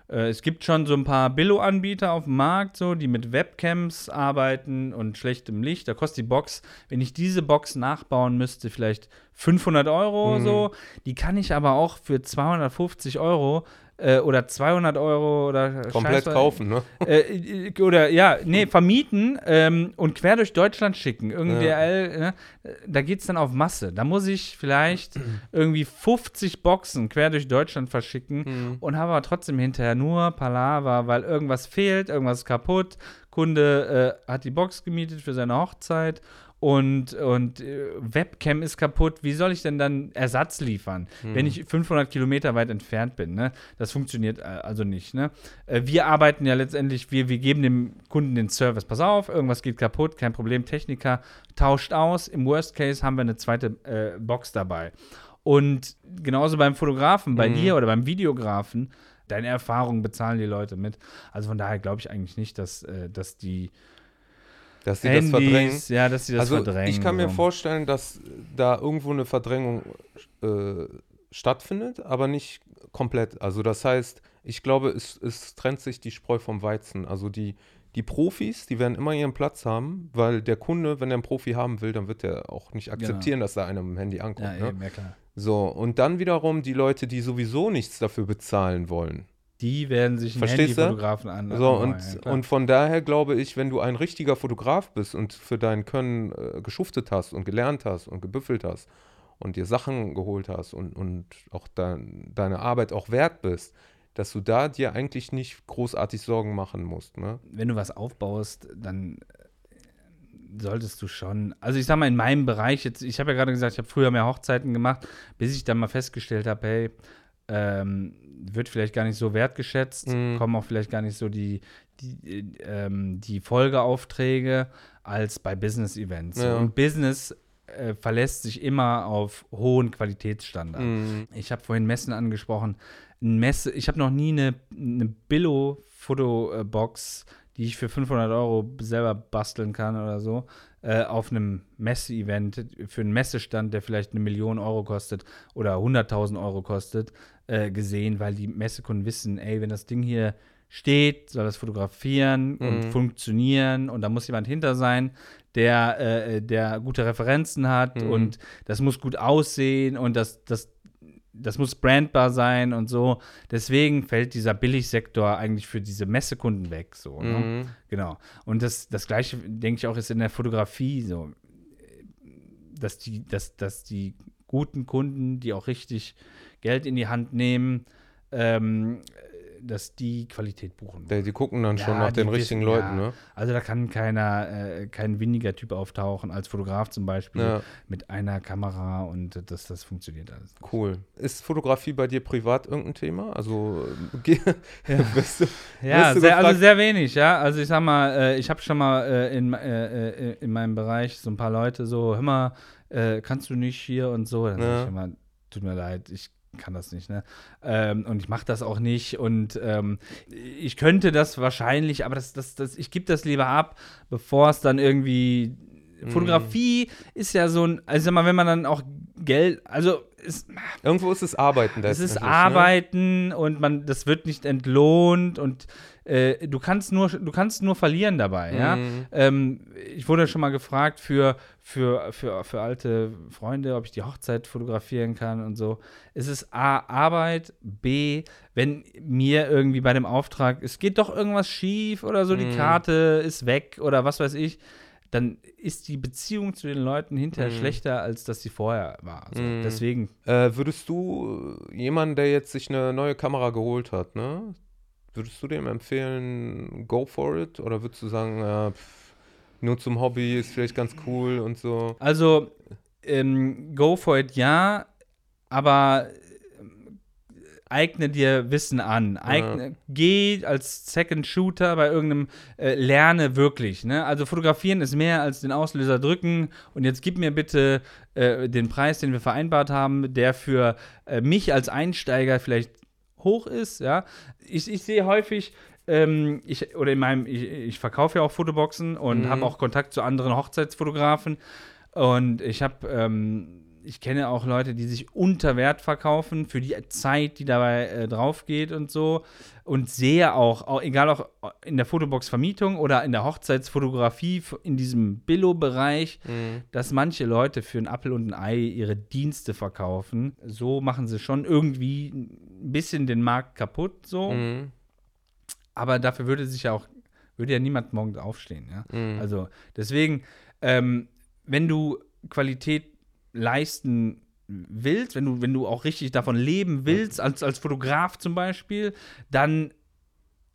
Äh, es gibt schon so ein paar Billo-Anbieter auf dem Markt, so, die mit Webcams arbeiten und schlechtem Licht. Da kostet die Box, wenn ich diese Box nachbauen müsste, vielleicht 500 Euro Mhm. so. Die kann ich aber auch für 250 Euro äh, oder 200 Euro oder Komplett Scheiß- kaufen, ne? äh, oder ja, nee, vermieten ähm, und quer durch Deutschland schicken. Irgendwie Ja. DRL, ne? da geht es dann auf Masse. Da muss ich vielleicht irgendwie 50 Boxen quer durch Deutschland verschicken Mhm. und habe aber trotzdem hinterher nur Palaver, weil irgendwas fehlt, irgendwas ist kaputt. Kunde äh, hat die Box gemietet für seine Hochzeit und, und äh, Webcam ist kaputt, wie soll ich denn dann Ersatz liefern, Hm. wenn ich 500 Kilometer weit entfernt bin? Ne? Das funktioniert äh, also nicht. Ne? Äh, wir arbeiten ja letztendlich, wir, wir geben dem Kunden den Service. Pass auf, irgendwas geht kaputt, kein Problem. Techniker tauscht aus. Im Worst Case haben wir eine zweite äh, Box dabei. Und genauso beim Fotografen, bei Mhm. dir oder beim Videografen, deine Erfahrungen bezahlen die Leute mit. Also von daher glaube ich eigentlich nicht, dass, äh, dass die Dass sie das verdrängen. Handys, ja, dass sie das also verdrängen. ich kann mir so. vorstellen, dass da irgendwo eine Verdrängung äh, stattfindet, aber nicht komplett. Also das heißt, ich glaube, es, es trennt sich die Spreu vom Weizen. Also die, die Profis, die werden immer ihren Platz haben, weil der Kunde, wenn er einen Profi haben will, dann wird er auch nicht akzeptieren, dass da einer mit dem Handy anguckt. Ja, ne? eben, ja klar. So, und dann wiederum die Leute, die sowieso nichts dafür bezahlen wollen. Die werden sich einen Verstehst? Handyfotografen an. So, und, ja, und von daher glaube ich, wenn du ein richtiger Fotograf bist und für dein Können äh, geschuftet hast und gelernt hast und gebüffelt hast und dir Sachen geholt hast und, und auch dein, deine Arbeit auch wert bist, dass du da dir eigentlich nicht großartig Sorgen machen musst. Ne? wenn du was aufbaust, dann äh, solltest du schon, also ich sag mal, in meinem Bereich jetzt, ich habe ja gerade gesagt, ich habe früher mehr Hochzeiten gemacht, bis ich dann mal festgestellt habe, hey, ähm, wird vielleicht gar nicht so wertgeschätzt, Mhm. kommen auch vielleicht gar nicht so die, die, äh, ähm, die Folgeaufträge als bei Business-Events. Ja. Und Business äh, verlässt sich immer auf hohen Qualitätsstandard. Mhm. Ich habe vorhin Messen angesprochen. Messe, ich habe noch nie eine, eine Billo-Fotobox, die ich für 500 Euro selber basteln kann oder so, äh, auf einem Messe-Event für einen Messestand, der vielleicht eine Million Euro kostet oder 100.000 Euro kostet, äh, gesehen, weil die Messekunden wissen, ey, wenn das Ding hier steht, soll das fotografieren und Mhm. funktionieren und da muss jemand hinter sein, der, äh, der gute Referenzen hat Mhm. und das muss gut aussehen und das, das, das muss brandbar sein und so. Deswegen fällt dieser Billigsektor eigentlich für diese Messekunden weg. So, ne? Mhm. Genau. Und das, das gleiche, denke ich, auch ist in der Fotografie so, dass die, dass, dass die guten Kunden, die auch richtig Geld in die Hand nehmen, ähm, dass die Qualität buchen. Die, die gucken dann schon Ja, nach den richtigen wissen, Leuten. ja. Ne? Also da kann keiner, äh, kein weniger Typ auftauchen als Fotograf zum Beispiel Ja, mit einer Kamera und das, das funktioniert alles. cool. Ist Fotografie bei dir privat irgendein Thema? Also, äh, geh- [LAUGHS] Ja. bist du, Ja, Wirst du sehr, also sehr wenig, ja. Also ich sag mal, äh, ich habe schon mal äh, in, äh, äh, in meinem Bereich so ein paar Leute so, hör mal, äh, kannst du nicht hier und so. Dann sag ich immer, tut mir leid, ich kann das nicht, ne? Ähm, und ich mache das auch nicht und ähm, ich könnte das wahrscheinlich, aber das, das, das, ich gebe das lieber ab, bevor es dann irgendwie Mhm. Fotografie ist ja so ein, also sag mal, wenn man dann auch Geld, also ist, irgendwo ist es Arbeiten. es ist ne? Arbeiten und man, das wird nicht entlohnt und äh, du kannst nur, du kannst nur verlieren dabei, ja. Mhm. Ähm, ich wurde schon mal gefragt für, für, für, für alte Freunde, ob ich die Hochzeit fotografieren kann und so. Es ist A, Arbeit, B, wenn mir irgendwie bei dem Auftrag, es geht doch irgendwas schief oder so, die Mhm. Karte ist weg oder was weiß ich, dann ist die Beziehung zu den Leuten hinterher Mhm. schlechter, als dass sie vorher war. So, Mhm. Deswegen, Äh, würdest du äh, jemanden, der jetzt sich eine neue Kamera geholt hat, ne? Würdest du dem empfehlen, go for it? Oder würdest du sagen, ja, pff, nur zum Hobby ist vielleicht ganz cool und so? Also, ähm, go for it, ja, aber eigne dir Wissen an. Eigne, Geh als Second Shooter bei irgendeinem, äh, lerne wirklich. Ne? Also fotografieren ist mehr als den Auslöser drücken und jetzt gib mir bitte äh, den Preis, den wir vereinbart haben, der für äh, mich als Einsteiger vielleicht hoch ist. Ja? Ich, ich sehe häufig, ähm, ich, oder in meinem, ich, ich verkaufe ja auch Fotoboxen und Mhm. habe auch Kontakt zu anderen Hochzeitsfotografen. Und ich habe, ähm, ich kenne auch Leute, die sich unter Wert verkaufen für die Zeit, die dabei äh, drauf geht und so. Und sehe auch, auch, egal auch in der Fotobox-Vermietung oder in der Hochzeitsfotografie in diesem Billo-Bereich, Mhm. dass manche Leute für einen Appel und ein Ei ihre Dienste verkaufen. So machen sie schon irgendwie ein bisschen den Markt kaputt, so. Mhm. Aber dafür würde sich ja auch, würde ja niemand morgen aufstehen, ja. Mhm. Also deswegen, ähm, wenn du Qualität leisten willst, wenn du, wenn du auch richtig davon leben willst, als, als Fotograf zum Beispiel, dann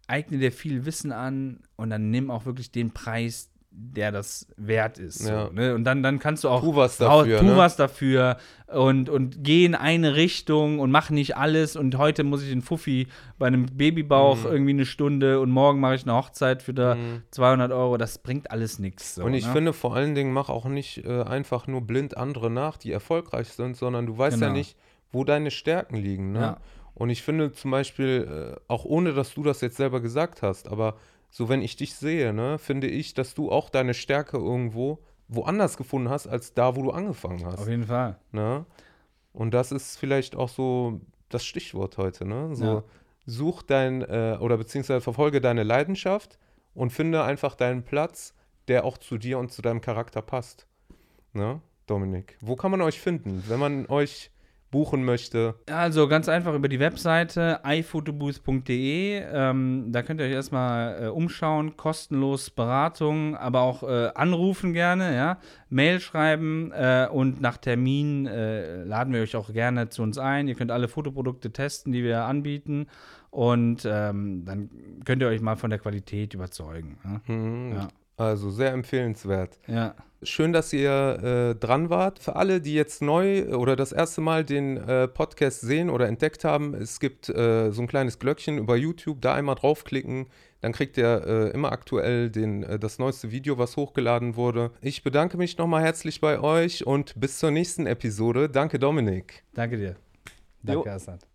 eigne dir viel Wissen an und dann nimm auch wirklich den Preis, der das wert ist. Ja. So, ne? Und dann, dann kannst du auch Tu was dafür, tu ne? was dafür und, und geh in eine Richtung und mach nicht alles. Und heute muss ich den Fuffi bei einem Babybauch Mhm. irgendwie eine Stunde und morgen mache ich eine Hochzeit für da 200 Euro. Das bringt alles nichts. So, Und ich ne? finde vor allen Dingen, mach auch nicht äh, einfach nur blind andere nach, die erfolgreich sind, sondern du weißt ja Genau. nicht, wo deine Stärken liegen. Ne? Ja. Und ich finde zum Beispiel, äh, auch ohne dass du das jetzt selber gesagt hast, aber so wenn ich dich sehe, ne, finde ich, dass du auch deine Stärke irgendwo woanders gefunden hast, als da, wo du angefangen hast. Auf jeden Fall. Ne? Und das ist vielleicht auch so das Stichwort heute, ne? So, Ja. such dein, äh, oder beziehungsweise verfolge deine Leidenschaft und finde einfach deinen Platz, der auch zu dir und zu deinem Charakter passt. Ne, Dominik? Wo kann man euch finden, wenn man euch buchen möchte? Also ganz einfach über die Webseite ifotobooth.de. Ähm, da könnt ihr euch erstmal äh, umschauen, kostenlos Beratung, aber auch äh, anrufen gerne, ja, Mail schreiben äh, und nach Termin äh, laden wir euch auch gerne zu uns ein. Ihr könnt alle Fotoprodukte testen, die wir anbieten und ähm, dann könnt ihr euch mal von der Qualität überzeugen. Ja. Hm, Ja. Also sehr empfehlenswert. ja. Schön, dass ihr äh, dran wart. Für alle, die jetzt neu oder das erste Mal den äh, Podcast sehen oder entdeckt haben, es gibt äh, so ein kleines Glöckchen über YouTube, da einmal draufklicken, dann kriegt ihr äh, immer aktuell den, äh, das neueste Video, was hochgeladen wurde. Ich bedanke mich nochmal herzlich bei euch und bis zur nächsten Episode. Danke, Dominik. Danke dir. Jo. Danke, Assad.